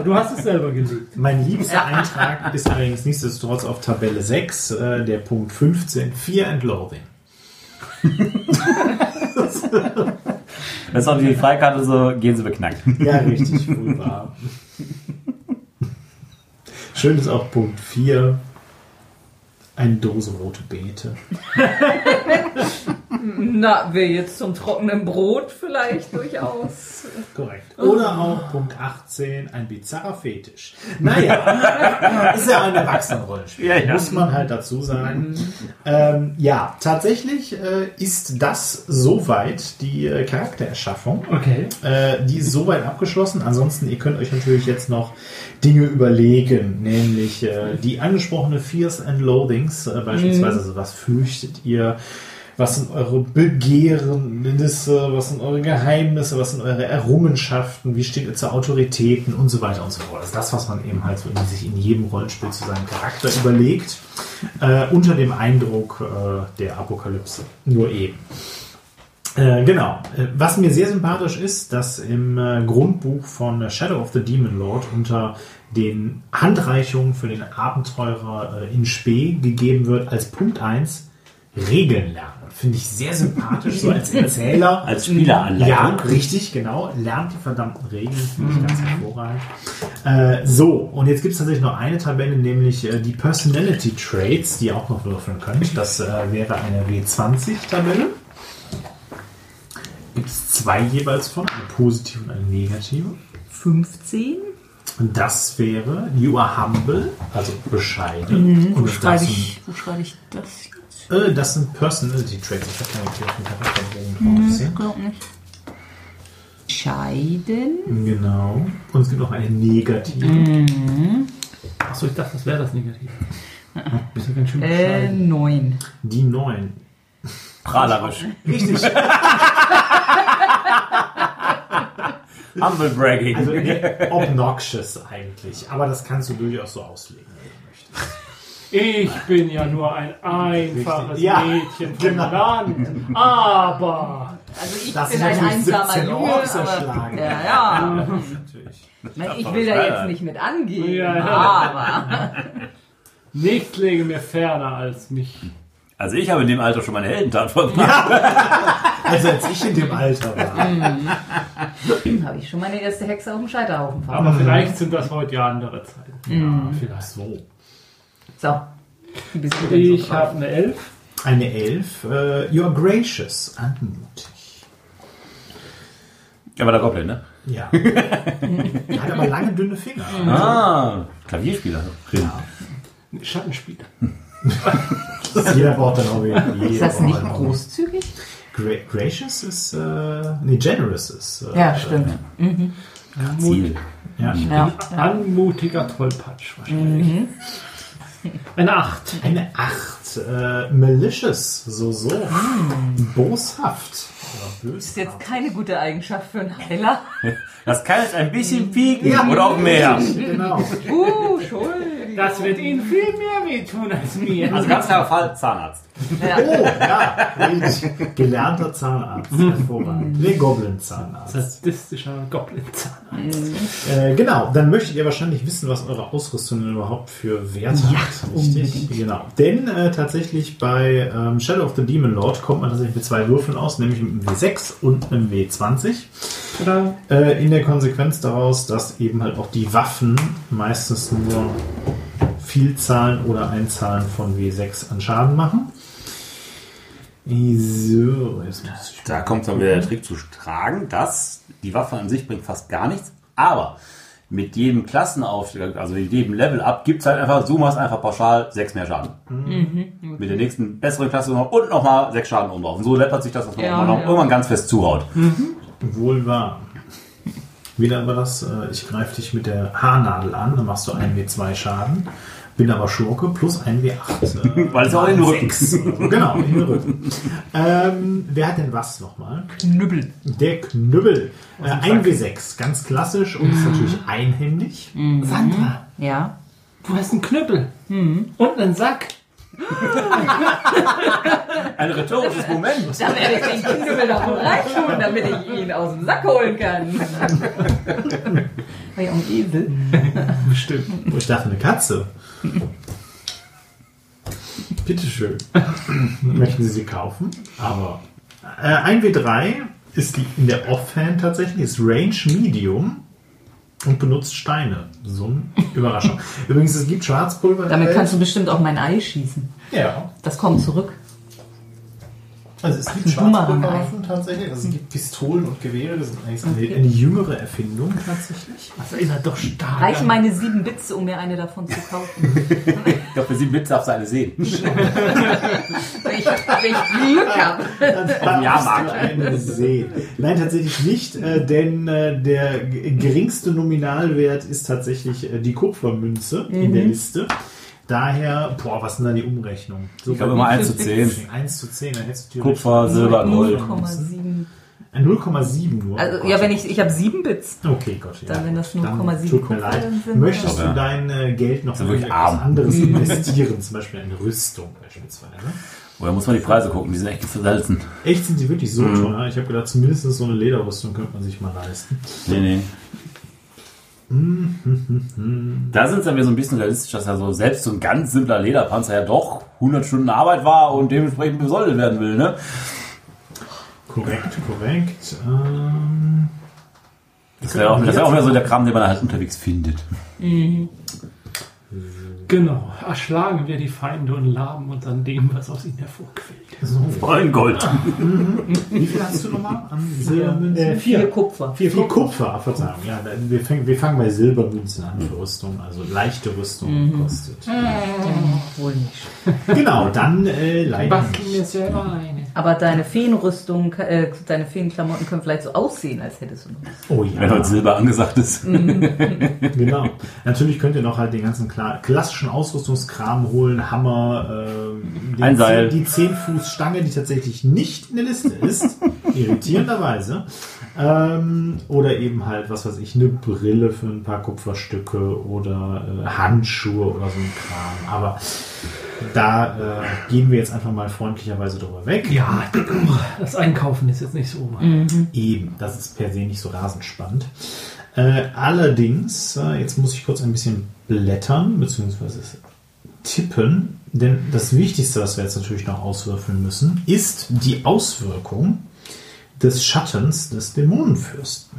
du hast es selber gelegt. mein liebster Eintrag ist allerdings nichtsdestotrotz auf Tabelle 6, äh, der Punkt 15, Fear and Loathing. Das (laughs) ist auch die Freikarte so, gehen sie beknackt. (laughs) Ja, richtig, wohl wahr. Schön ist auch Punkt 4, eine Dose rote Beete. Na, wäre jetzt zum trockenen Brot vielleicht durchaus. Korrekt. Oder auch Punkt 18, ein bizarrer Fetisch. Naja, (laughs) ist ja ein Erwachsenenrollenspiel, Ja, ja. muss man halt dazu sagen. Ähm, ja, tatsächlich äh, ist das soweit die äh, Charaktererschaffung. Okay. Äh, die ist soweit abgeschlossen. Ansonsten, ihr könnt euch natürlich jetzt noch Dinge überlegen, nämlich äh, die angesprochene Fears and Loathings, äh, beispielsweise, also was fürchtet ihr, was sind eure Begehrnisse, was sind eure Geheimnisse, was sind eure Errungenschaften, wie steht ihr zu Autoritäten und so weiter und so fort. Das ist das, was man eben halt so in, sich in jedem Rollenspiel zu seinem Charakter überlegt, äh, unter dem Eindruck äh, der Apokalypse. Nur eben. Äh, genau. Äh, Was mir sehr sympathisch ist, dass im äh, Grundbuch von Shadow of the Demon Lord unter den Handreichungen für den Abenteurer äh, in Spee gegeben wird als Punkt 1 Regeln lernen. Finde ich sehr sympathisch, so als Erzähler. (laughs) Als Spieleranleitung. Ja, richtig, genau. Lernt die verdammten Regeln, finde ich ganz hervorragend. Äh, so, und jetzt gibt es tatsächlich noch eine Tabelle, nämlich äh, die Personality Traits, die ihr auch noch würfeln könnt. Das äh, wäre eine W20-Tabelle. Gibt es zwei jeweils von, eine positive und eine negative. 15? Und das wäre You are humble, also bescheiden. Wo Und schreibe ich, wo schreibe ich das äh, das sind Personality Traits. Ich habe keine kirchen Charakterbogen drauf. sehen. glaub nicht. Scheiden? Genau. Und es gibt noch eine negative. Achso, ich dachte, das wäre das Negativ. (laughs) Bist du ganz schön Äh, bescheiden. 9. Die neun. Prahlerisch. Richtig. (laughs) Humble Bragging. Also nee, obnoxious eigentlich. Aber das kannst du durchaus so auslegen, wenn du möchtest. Ich bin ja nur ein (laughs) einfaches. Ja, Mädchen vom genau. Land. Aber Also ich Das bin ein einsamer 17 Junge, aber, ja, ja. Natürlich. Ich, will da jetzt nicht mit angehen, Ja, ja. aber (laughs) nichts lege mir ferner als mich. Also ich habe in dem Alter schon meine Heldentat vollbracht. (laughs) Also als ich in dem Alter war. habe ich schon meine erste Hexe auf dem Scheiterhaufen fahren. Aber vielleicht sind das heute ja andere Zeiten. Ja, vielleicht. So. So, so Ich drauf? habe eine Elf. Eine Elf. Äh, you're gracious. Anmutig. Aber der Goblin, ne? Ja. Er hat aber lange, dünne Finger. Ah, Klavierspieler. Schattenspieler. (laughs) Jeder braucht dann auch wieder. Ist das nicht großzügig? Gra gracious ist, äh, nee, generous ist. Äh, Ja, stimmt. Ziel. Ja. Ja. Anmutiger Tollpatsch wahrscheinlich. Eine Acht. Eine Acht. Äh, malicious, so, so. Boshaft. Oder Ist jetzt keine gute Eigenschaft für einen Heiler. (laughs) Das kann jetzt ein bisschen pieken Ja. oder auch mehr. Genau. Uh, Schuld. Das wird Ihnen viel mehr wehtun als mir. Also ganz klarer Fall, Zahnarzt. Ja. Oh, ja. Gelernter Zahnarzt. Hervorragend. Nee, Goblin-Zahnarzt. Sadistischer Goblin-Zahnarzt. Äh, genau, dann möchtet ihr wahrscheinlich wissen, was eure Ausrüstung denn überhaupt für Werte hat. Richtig? Genau. Denn äh, tatsächlich bei ähm, Shadow of the Demon Lord kommt man tatsächlich mit zwei Würfeln aus, nämlich mit einem W6 und einem W20. Oder? Äh, in der Konsequenz daraus, dass eben halt auch die Waffen meistens nur Vielzahlen oder Einzahlen von W6 an Schaden machen. So, jetzt muss ich Da kommt dann wieder der Trick zu tragen, dass die Waffe an sich bringt fast gar nichts, aber mit jedem Klassenaufstieg, also mit jedem Level up, gibt es halt einfach, du machst einfach pauschal sechs mehr Schaden. Mit der nächsten besseren Klasse noch und nochmal sechs Schaden oben drauf. Und so läppert sich das, dass man Ja, ja. irgendwann ganz fest zuhaut. Wohl wahr. Wieder aber das, äh, ich greife dich mit der Haarnadel an, dann machst du 1W2 Schaden. Bin aber Schurke plus 1W8. Äh, (laughs) Weil es auch in den Rücken. sechs. genau, in den Rücken. Ähm, wer hat denn was nochmal? Knüppel. Der Knüppel. Äh, 1W6, ganz klassisch und ist natürlich einhändig. Sandra, Ja. du hast einen Knüppel. Und einen Sack. (laughs) Ein rhetorisches Moment. Da werde ich den Knüppel doch mal reintun, damit ich ihn aus dem Sack holen kann. War ja ein Esel. Bestimmt. Oh, ich dachte, eine Katze. Bitteschön. Möchten Sie sie kaufen? Aber äh, 1W3 ist die in der Offhand tatsächlich, ist Range Medium und benutzt Steine. So eine Überraschung. (laughs) Übrigens, es gibt Schwarzpulver. Damit kannst du bestimmt auch mein Ei schießen. Ja. Das kommt zurück. Also es gibt Schwarzpulverwaffen tatsächlich. Also es gibt Pistolen und Gewehre. Das ist eigentlich eine, eine jüngere Erfindung tatsächlich. Das erinnert doch stark. Reichen meine sieben Bits, um mir eine davon zu kaufen. Ich glaube, für sieben Bits darfst du eine sehen. Wenn ich, wenn ich Glück habe. Dann Ja, darfst mag. du eine sehen. Nein, tatsächlich nicht, äh, denn äh, der geringste Nominalwert ist tatsächlich äh, die Kupfermünze in Mhm. der Liste. Daher, boah, was ist denn da die Umrechnung? So Ich glaube immer 1 zu 10. 1 (laughs) zu 10, dann hättest du Kupfer, Silber, Gold. 0,7. Äh, 0,7 nur. Also, Oh ja, wenn ich, ich habe sieben Bits. Okay, Gott. Ja. Dann, wenn das Dann 0,7 Tut mir leid. sind, Möchtest ja. du dein äh, Geld noch wirklich etwas arm. anderes (laughs) investieren? Zum Beispiel eine Rüstung beispielsweise. Ne? Oder muss man die Preise gucken, die sind echt versalzen. Echt sind die wirklich so Mhm. teuer? Ich habe gedacht, zumindest so eine Lederrüstung könnte man sich mal leisten. Nee, nee. Da sind es dann wieder so ein bisschen realistisch, dass ja so selbst so ein ganz simpler Lederpanzer ja doch 100 Stunden Arbeit war und dementsprechend besoldet werden will, ne? Korrekt, korrekt. Ähm, Das wäre auch, das wär auch wieder so der Kram, den man halt unterwegs findet. Genau. Erschlagen wir die Feinde und laben uns an dem, was aus ihnen hervorquillt. so. Ein Gold. (laughs) Wie viel hast du nochmal an Silbermünzen? Äh, Vier vier. Kupfer. Vier, vier Kupfer, Verzeihung. Ja, wir, fangen, wir fangen bei Silbermünzen an für Rüstung. Also leichte Rüstung kostet. Wohl nicht. Genau, dann äh, leider Basteln mir selber eine. Aber deine Feenrüstung, äh, deine Feenklamotten können vielleicht so aussehen, als hättest du noch. Oh Wenn heute ja, Silber angesagt ist. (laughs) genau. Natürlich könnt ihr noch halt den ganzen klassischen Ausrüstungskram holen. Hammer, ähm, den Ein Seil. Zehn- die 10 Fuß Stange, die tatsächlich nicht in der Liste ist. (laughs) irritierenderweise. Ähm, oder eben halt, was weiß ich, eine Brille für ein paar Kupferstücke oder äh, Handschuhe oder so ein Kram. Aber da äh, gehen wir jetzt einfach mal freundlicherweise drüber weg. Ja, das Einkaufen ist jetzt nicht so. Eben, das ist per se nicht so rasend spannend. Äh, allerdings, äh, jetzt muss ich kurz ein bisschen blättern, beziehungsweise tippen, denn das Wichtigste, was wir jetzt natürlich noch auswürfeln müssen, ist die Auswirkung des Schattens des Dämonenfürsten.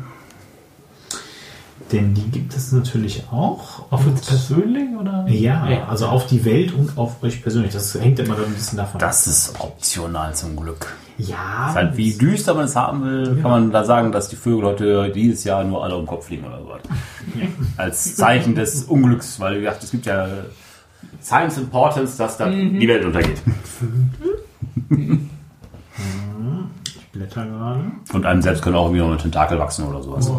Denn die gibt es natürlich auch. Auf uns persönlich oder? Ja, also auf die Welt und auf euch persönlich. Das hängt immer ein bisschen davon ab. Das ist optional zum Glück. Ja, Ist halt, wie düster man es haben will, kann man da sagen, dass die Vögel heute dieses Jahr nur alle um den Kopf fliegen oder so. (laughs) Als Zeichen des Unglücks, weil wie gesagt, es gibt ja Science Importance, dass da die Welt untergeht. (laughs) blätter gerade. Und einem selbst können auch irgendwie noch eine Tentakel wachsen oder sowas.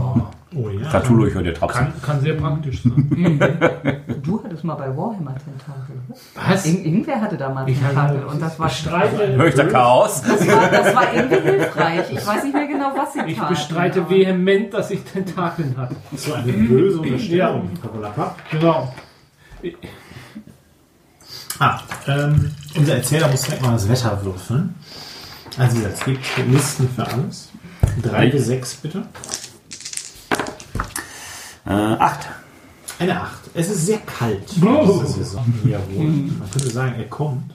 Oh ja. Cthulhu, ich höre dir trapsen. Kann, kann sehr praktisch sein. (laughs) Du hattest mal bei Warhammer Tentakel. ne? Was? Ir irgendwer hatte da mal Ich Tentakel hatte- und das war, ich streite, Höre ich da Chaos? das war, das war irgendwie hilfreich. Ich weiß nicht mehr genau, was sie ich taten, bestreite aber- vehement, dass ich Tentakeln habe. So eine böse Unterstellung. Papalapap. Genau. Ah, ähm, unser Erzähler muss direkt mal das Wetter würfeln. Also es gibt Listen für alles. Drei bis sechs bitte. Äh, acht. Eine acht. Es ist sehr kalt für Oh. diese Saison hier wohl. Man könnte sagen, er kommt.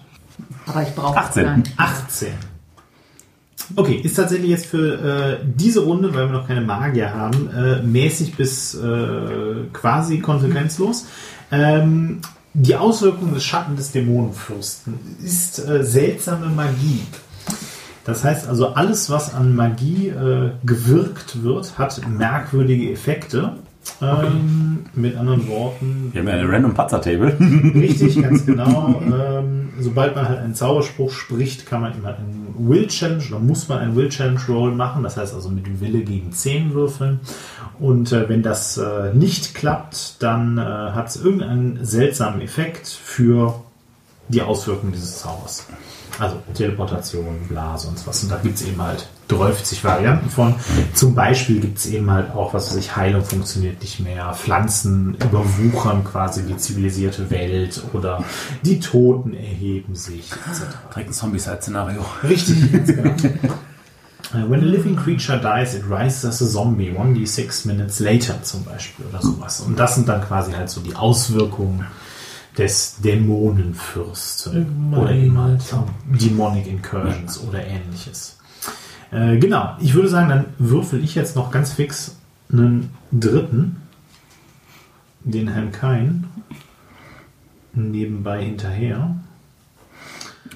Aber ich brauche 18. Nein. 18. Okay, ist tatsächlich jetzt für äh, diese Runde, weil wir noch keine Magier haben, äh, mäßig bis äh, quasi konsequenzlos. Ähm, die Auswirkung des Schatten des Dämonenfürsten ist äh, seltsame Magie. Das heißt also, alles, was an Magie äh, gewirkt wird, hat merkwürdige Effekte. Ähm, mit anderen Worten, Wir haben ja eine Random Patzer Table. (laughs) Richtig, ganz genau. (laughs) ähm, sobald man halt einen Zauberspruch spricht, kann man immer einen Will Challenge oder muss man einen Will Challenge Roll machen. Das heißt also mit Wille gegen 10 würfeln. Und äh, wenn das äh, nicht klappt, dann äh, hat es irgendeinen seltsamen Effekt für die Auswirkungen dieses Zaubers. Also Teleportation, bla, sonst was. Und da gibt es eben halt 30 Varianten von. Zum Beispiel gibt es eben halt auch, was weiß ich, Heilung funktioniert nicht mehr, Pflanzen überwuchern quasi die zivilisierte Welt oder die Toten erheben sich, etc. Direkt ein Zombie-Side-Szenario. Richtig, ganz (laughs) genau. Uh, When a living creature dies, it rises as a zombie 1d6 minutes later zum Beispiel oder sowas. Und das sind dann quasi halt so die Auswirkungen des Dämonenfürsten oder halt Demonic Incursions oder ähnliches. Äh, genau, ich würde sagen, dann würfel ich jetzt noch ganz fix einen dritten, den Herrn Kain, nebenbei hinterher.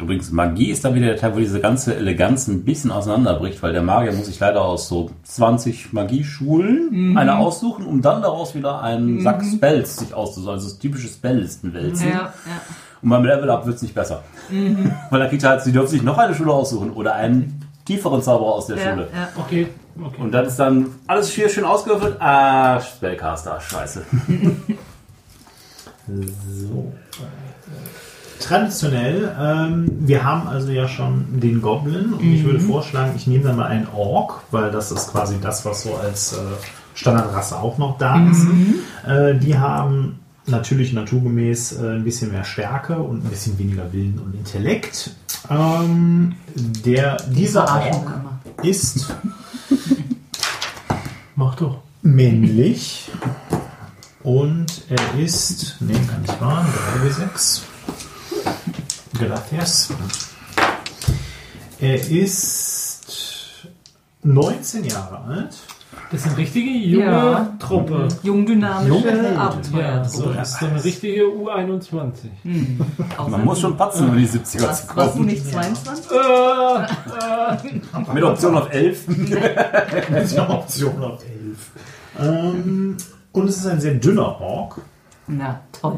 Übrigens, Magie ist dann wieder der Teil, wo diese ganze Eleganz ein bisschen auseinanderbricht, weil der Magier muss sich leider aus so 20 Magieschulen eine aussuchen, um dann daraus wieder einen Sack Spells sich auszusuchen. Also das typische Spelllistenwälzen. Ja, ja. Und beim Level Up wird es nicht besser. (laughs) Weil da kriegt halt, sie dürfen sich noch eine Schule aussuchen oder einen tieferen Zauberer aus der Ja, Schule. ja. Okay, okay. Und dann ist dann alles hier schön ausgewürfelt. Ah, Spellcaster, scheiße. (laughs) So. Traditionell, ähm, wir haben also ja schon den Goblin und ich würde vorschlagen, ich nehme dann mal einen Ork, weil das ist quasi das, was so als äh, Standardrasse auch noch da ist. Äh, die haben natürlich naturgemäß äh, ein bisschen mehr Stärke und ein bisschen weniger Willen und Intellekt. Ähm, der, dieser Ork ist (laughs) Mach doch. männlich und er ist, nee, kann nicht wahr, 3W6. Gracias. Er ist 19 Jahre alt. Das ist eine richtige junge Ja. Truppe. Jung dynamische Junge Helden. Abenteuer. Ja, so das ist so eine richtige U21. Man muss schon patzen, um die 70er zu Was, warst du kommen. nicht 22? Äh, Mit Option auf 11. Das ist eine Option auf 11. Ähm, und es ist ein sehr dünner Ork. Na, toll.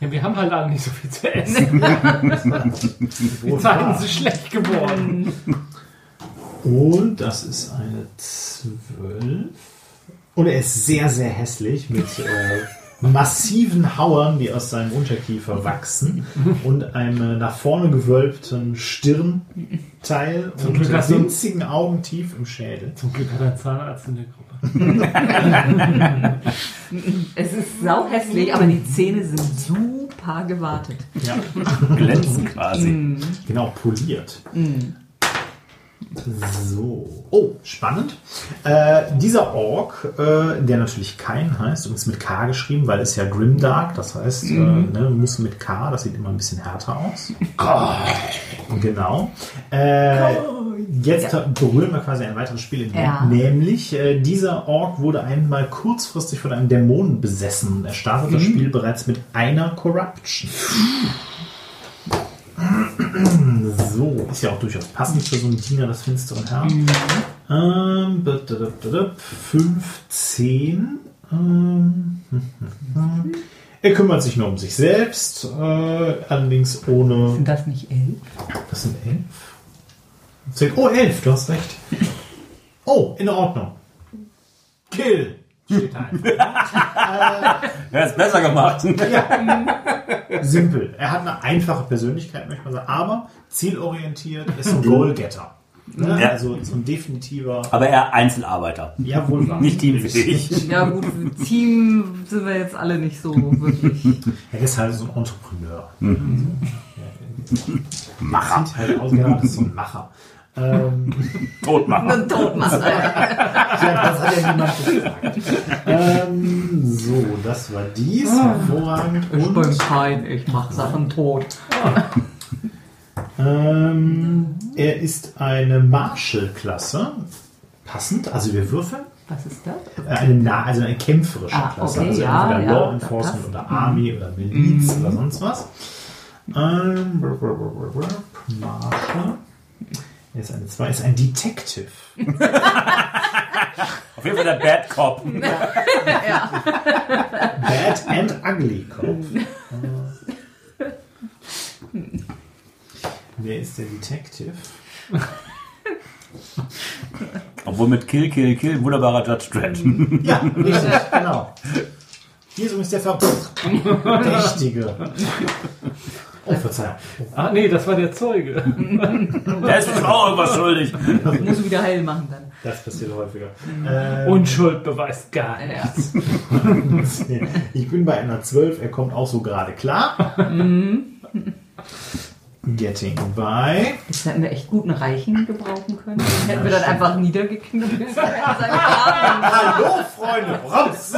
Ja, wir haben halt alle nicht so viel zu essen. (laughs) Die Zeiten sind schlecht geworden. Und das ist eine 12. Und er ist sehr, sehr hässlich mit äh, massiven Hauern, die aus seinem Unterkiefer wachsen und einem äh, nach vorne gewölbten Stirnteil und Glück hast du- winzigen Augen tief im Schädel. Zum Glück hat er einen Zahnarzt in der Gruppe. (laughs) Es ist sau hässlich, aber die Zähne sind super gewartet. Ja, Glänzen quasi. genau, poliert. So. Oh, spannend. Äh, dieser Ork, äh, der natürlich Kain heißt, übrigens mit K geschrieben, weil es ja Grimdark, das heißt, äh, ne, muss mit K, das sieht immer ein bisschen härter aus. (laughs) Genau. Äh, jetzt berühren wir quasi ein weiteres Spiel in Ja. nämlich äh, dieser Ork wurde einmal kurzfristig von einem Dämonen besessen. Er startet das Spiel bereits mit einer Corruption. So, ist ja auch durchaus passend für so einen Diener des finsteren Herrn. Ähm, b- d- d- d- 15. Ähm, er kümmert sich nur um sich selbst, äh, allerdings ohne. Sind das nicht elf? Das sind elf. Zehn- Oh, elf, du hast recht. Oh, in Ordnung. Kill. Steht da einfach. (laughs) Er ist besser gemacht. Simpel. Er hat eine einfache Persönlichkeit, möchte man sagen, aber zielorientiert ist ein Goalgetter. Ne? Ja. Also so ein definitiver. Aber er Einzelarbeiter. Jawohl, wahr. Nicht teamfähig. Ja gut, Team sind wir jetzt alle nicht so wirklich. (laughs) Er ist halt so ein Entrepreneur. Macher. Sieht halt aus, genau, das ist so ein Macher. Ähm, Todmacher. Totmacher. ja, das hat ja niemand gefragt. Ähm, so, das war dies. Hervorragend. Ich bin Und fein, ich mach Sachen tot. ähm, er ist eine Marshall-Klasse. Passend, also wir würfeln. Was ist das? Äh, Eine, also eine kämpferische Ah, Klasse. okay, also ja, entweder ja, Law Enforcement oder Army oder Miliz oder sonst was. Ähm, Marshall. Er ist eine 2, ist ein Detective. (laughs) Auf jeden Fall der Bad Cop. Bad and Ugly Cop. (laughs) Wer ist der Detective? Obwohl mit Kill, Kill, Kill, wunderbarer Judge Dredd. Ja, richtig, (laughs) genau. Hier ist übrigens der Verdächtige. Oh, Verzeihung. Ah, nee, das war der Zeuge. (laughs) Der ist bestimmt auch irgendwas schuldig. Musst du wieder heil machen dann. Das passiert häufiger. Ähm, Unschuld beweist gar nichts. (laughs) Ich bin bei einer 12, er kommt auch so gerade klar. (laughs) Getting by. Jetzt hätten wir echt guten Reichen gebrauchen können. Den hätten wir dann einfach niedergeknüppelt. Hallo, Freunde! Raus!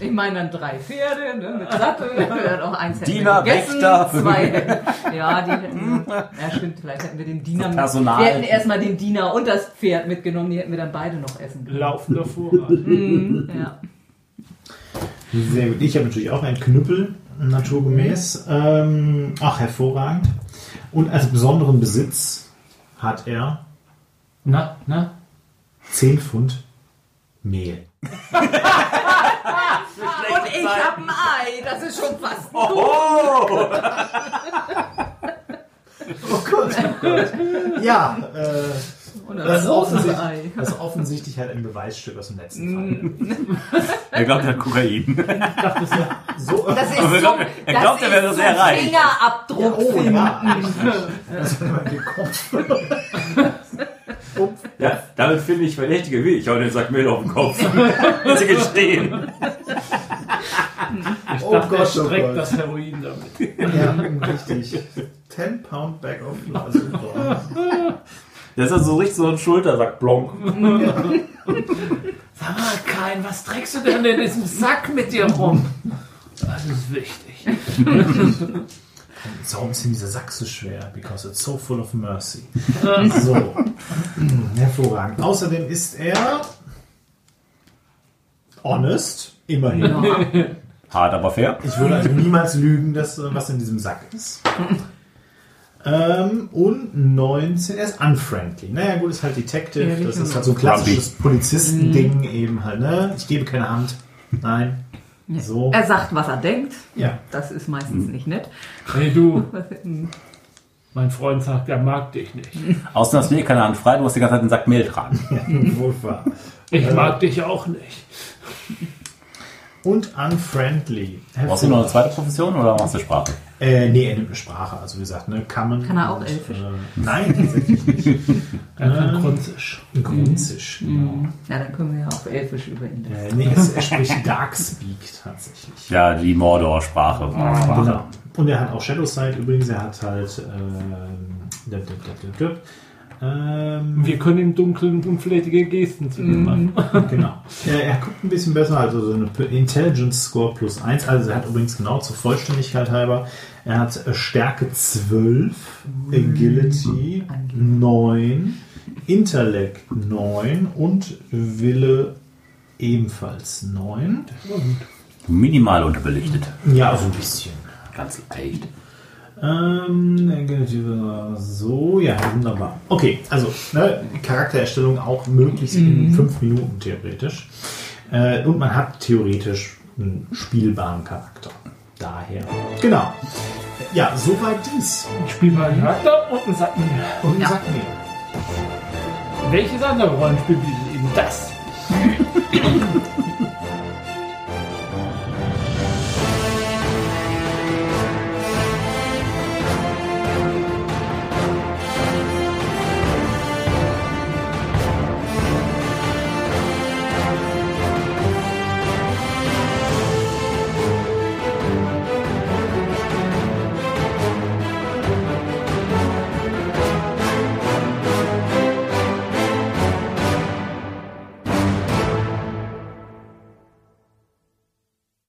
Ich meine dann drei Pferde ne, mit Sattel. Dann auch eins hätten Diener, wir gegessen, Wächter. Zwei. Ja, die hätten. Ja, stimmt. Vielleicht hätten wir den Diener. So Personal. Wir hätten erstmal den Diener und das Pferd mitgenommen. Die hätten wir dann beide noch essen können. Laufender Vorrat. Ja. Sehr gut. Ich habe natürlich auch einen Knüppel, naturgemäß. Ähm, ach, hervorragend. Und als besonderen Besitz hat er Na, na? 10 Pfund Mehl. (laughs) Und ich hab ein Ei. Das ist schon fast ein Oh! Oh Gott, oh Gott. Ja, äh, Und das, ist offensichtlich, Ei. das ist offensichtlich halt ein Beweisstück aus dem letzten Fall. Er glaubt, er hat Kokain. So, Das ist er so, glaubt- er glaubt, das er wäre ist sehr so reich. Fingerabdruck. oh finden. ja. Das ist den Kopf. Ja, damit finde ich Verdächtige wie ich. Hau den Sack Mehl auf den Kopf. (laughs) Ist sie gestehen. Ich Oh dachte, er Gott, oh streckt Gott. das Heroin damit. Ja, richtig. 10 Pound Bag of Flour. Super. Das ist so richtig so ein Schultersack blonk. Sag mal, Kain, was trägst du denn in diesem Sack mit dir rum? Das ist wichtig. (laughs) So, warum ist denn dieser Sack so schwer? Because it's so full of mercy. So. Hm, Hervorragend. Außerdem ist er honest, immerhin. (laughs) Hart, aber fair. Ich würde also niemals lügen, dass, äh, was in diesem Sack ist. Ähm, und 19, er ist unfriendly. Naja, gut, ist halt Detective. Ja, das ist halt so ein klassisches Polizistending eben halt, ne? Ich gebe keine Hand. Nein. So. Er sagt, was er denkt. Ja. Das ist meistens nicht nett. Hey du, (laughs) hm. mein Freund sagt, er mag dich nicht. (laughs) Außen hast du eh keine Hand frei, du musst die ganze Zeit einen Sack Mehl tragen. Wahr. Ich mag dich auch nicht. (laughs) und unfriendly. Brauchst du noch eine zweite Profession oder machst du Sprache? Äh, nee, er nimmt eine Sprache. Also wie gesagt, ne, kann man. Kann er auch und, Elfisch? Äh, nein, tatsächlich nicht. (laughs) Er kann Grunzisch. Grunzisch, genau. Ja, dann können wir ja auf Elfisch über ihn. Äh, nee, (laughs) es, er spricht Darkspeak tatsächlich. Ja, die Mordor-Sprache. Genau. Und er hat auch Shadowside übrigens. Er hat halt. Ähm, Ähm, Wir können im Dunkeln unflätige Gesten zu ihm machen. (laughs) genau. Er, er guckt ein bisschen besser, also so eine Intelligence Score plus 1. Also er hat übrigens genau zur Vollständigkeit halber, er hat äh, Stärke 12, Agility 9, Intellekt 9 und Wille ebenfalls 9. Minimal unterbelichtet. Ja, also ein bisschen. Ganz leicht. Ähm, so, ja, wunderbar. Okay, also ne, Charaktererstellung auch möglichst in 5 Minuten theoretisch. Äh, und man hat theoretisch einen spielbaren Charakter. Daher. Genau. Ja, soweit dies. Ein spielbaren Charakter und ein Sack mehr. Und Ja. sag mir. Welches andere Rollenspiel bietet eben das? (laughs)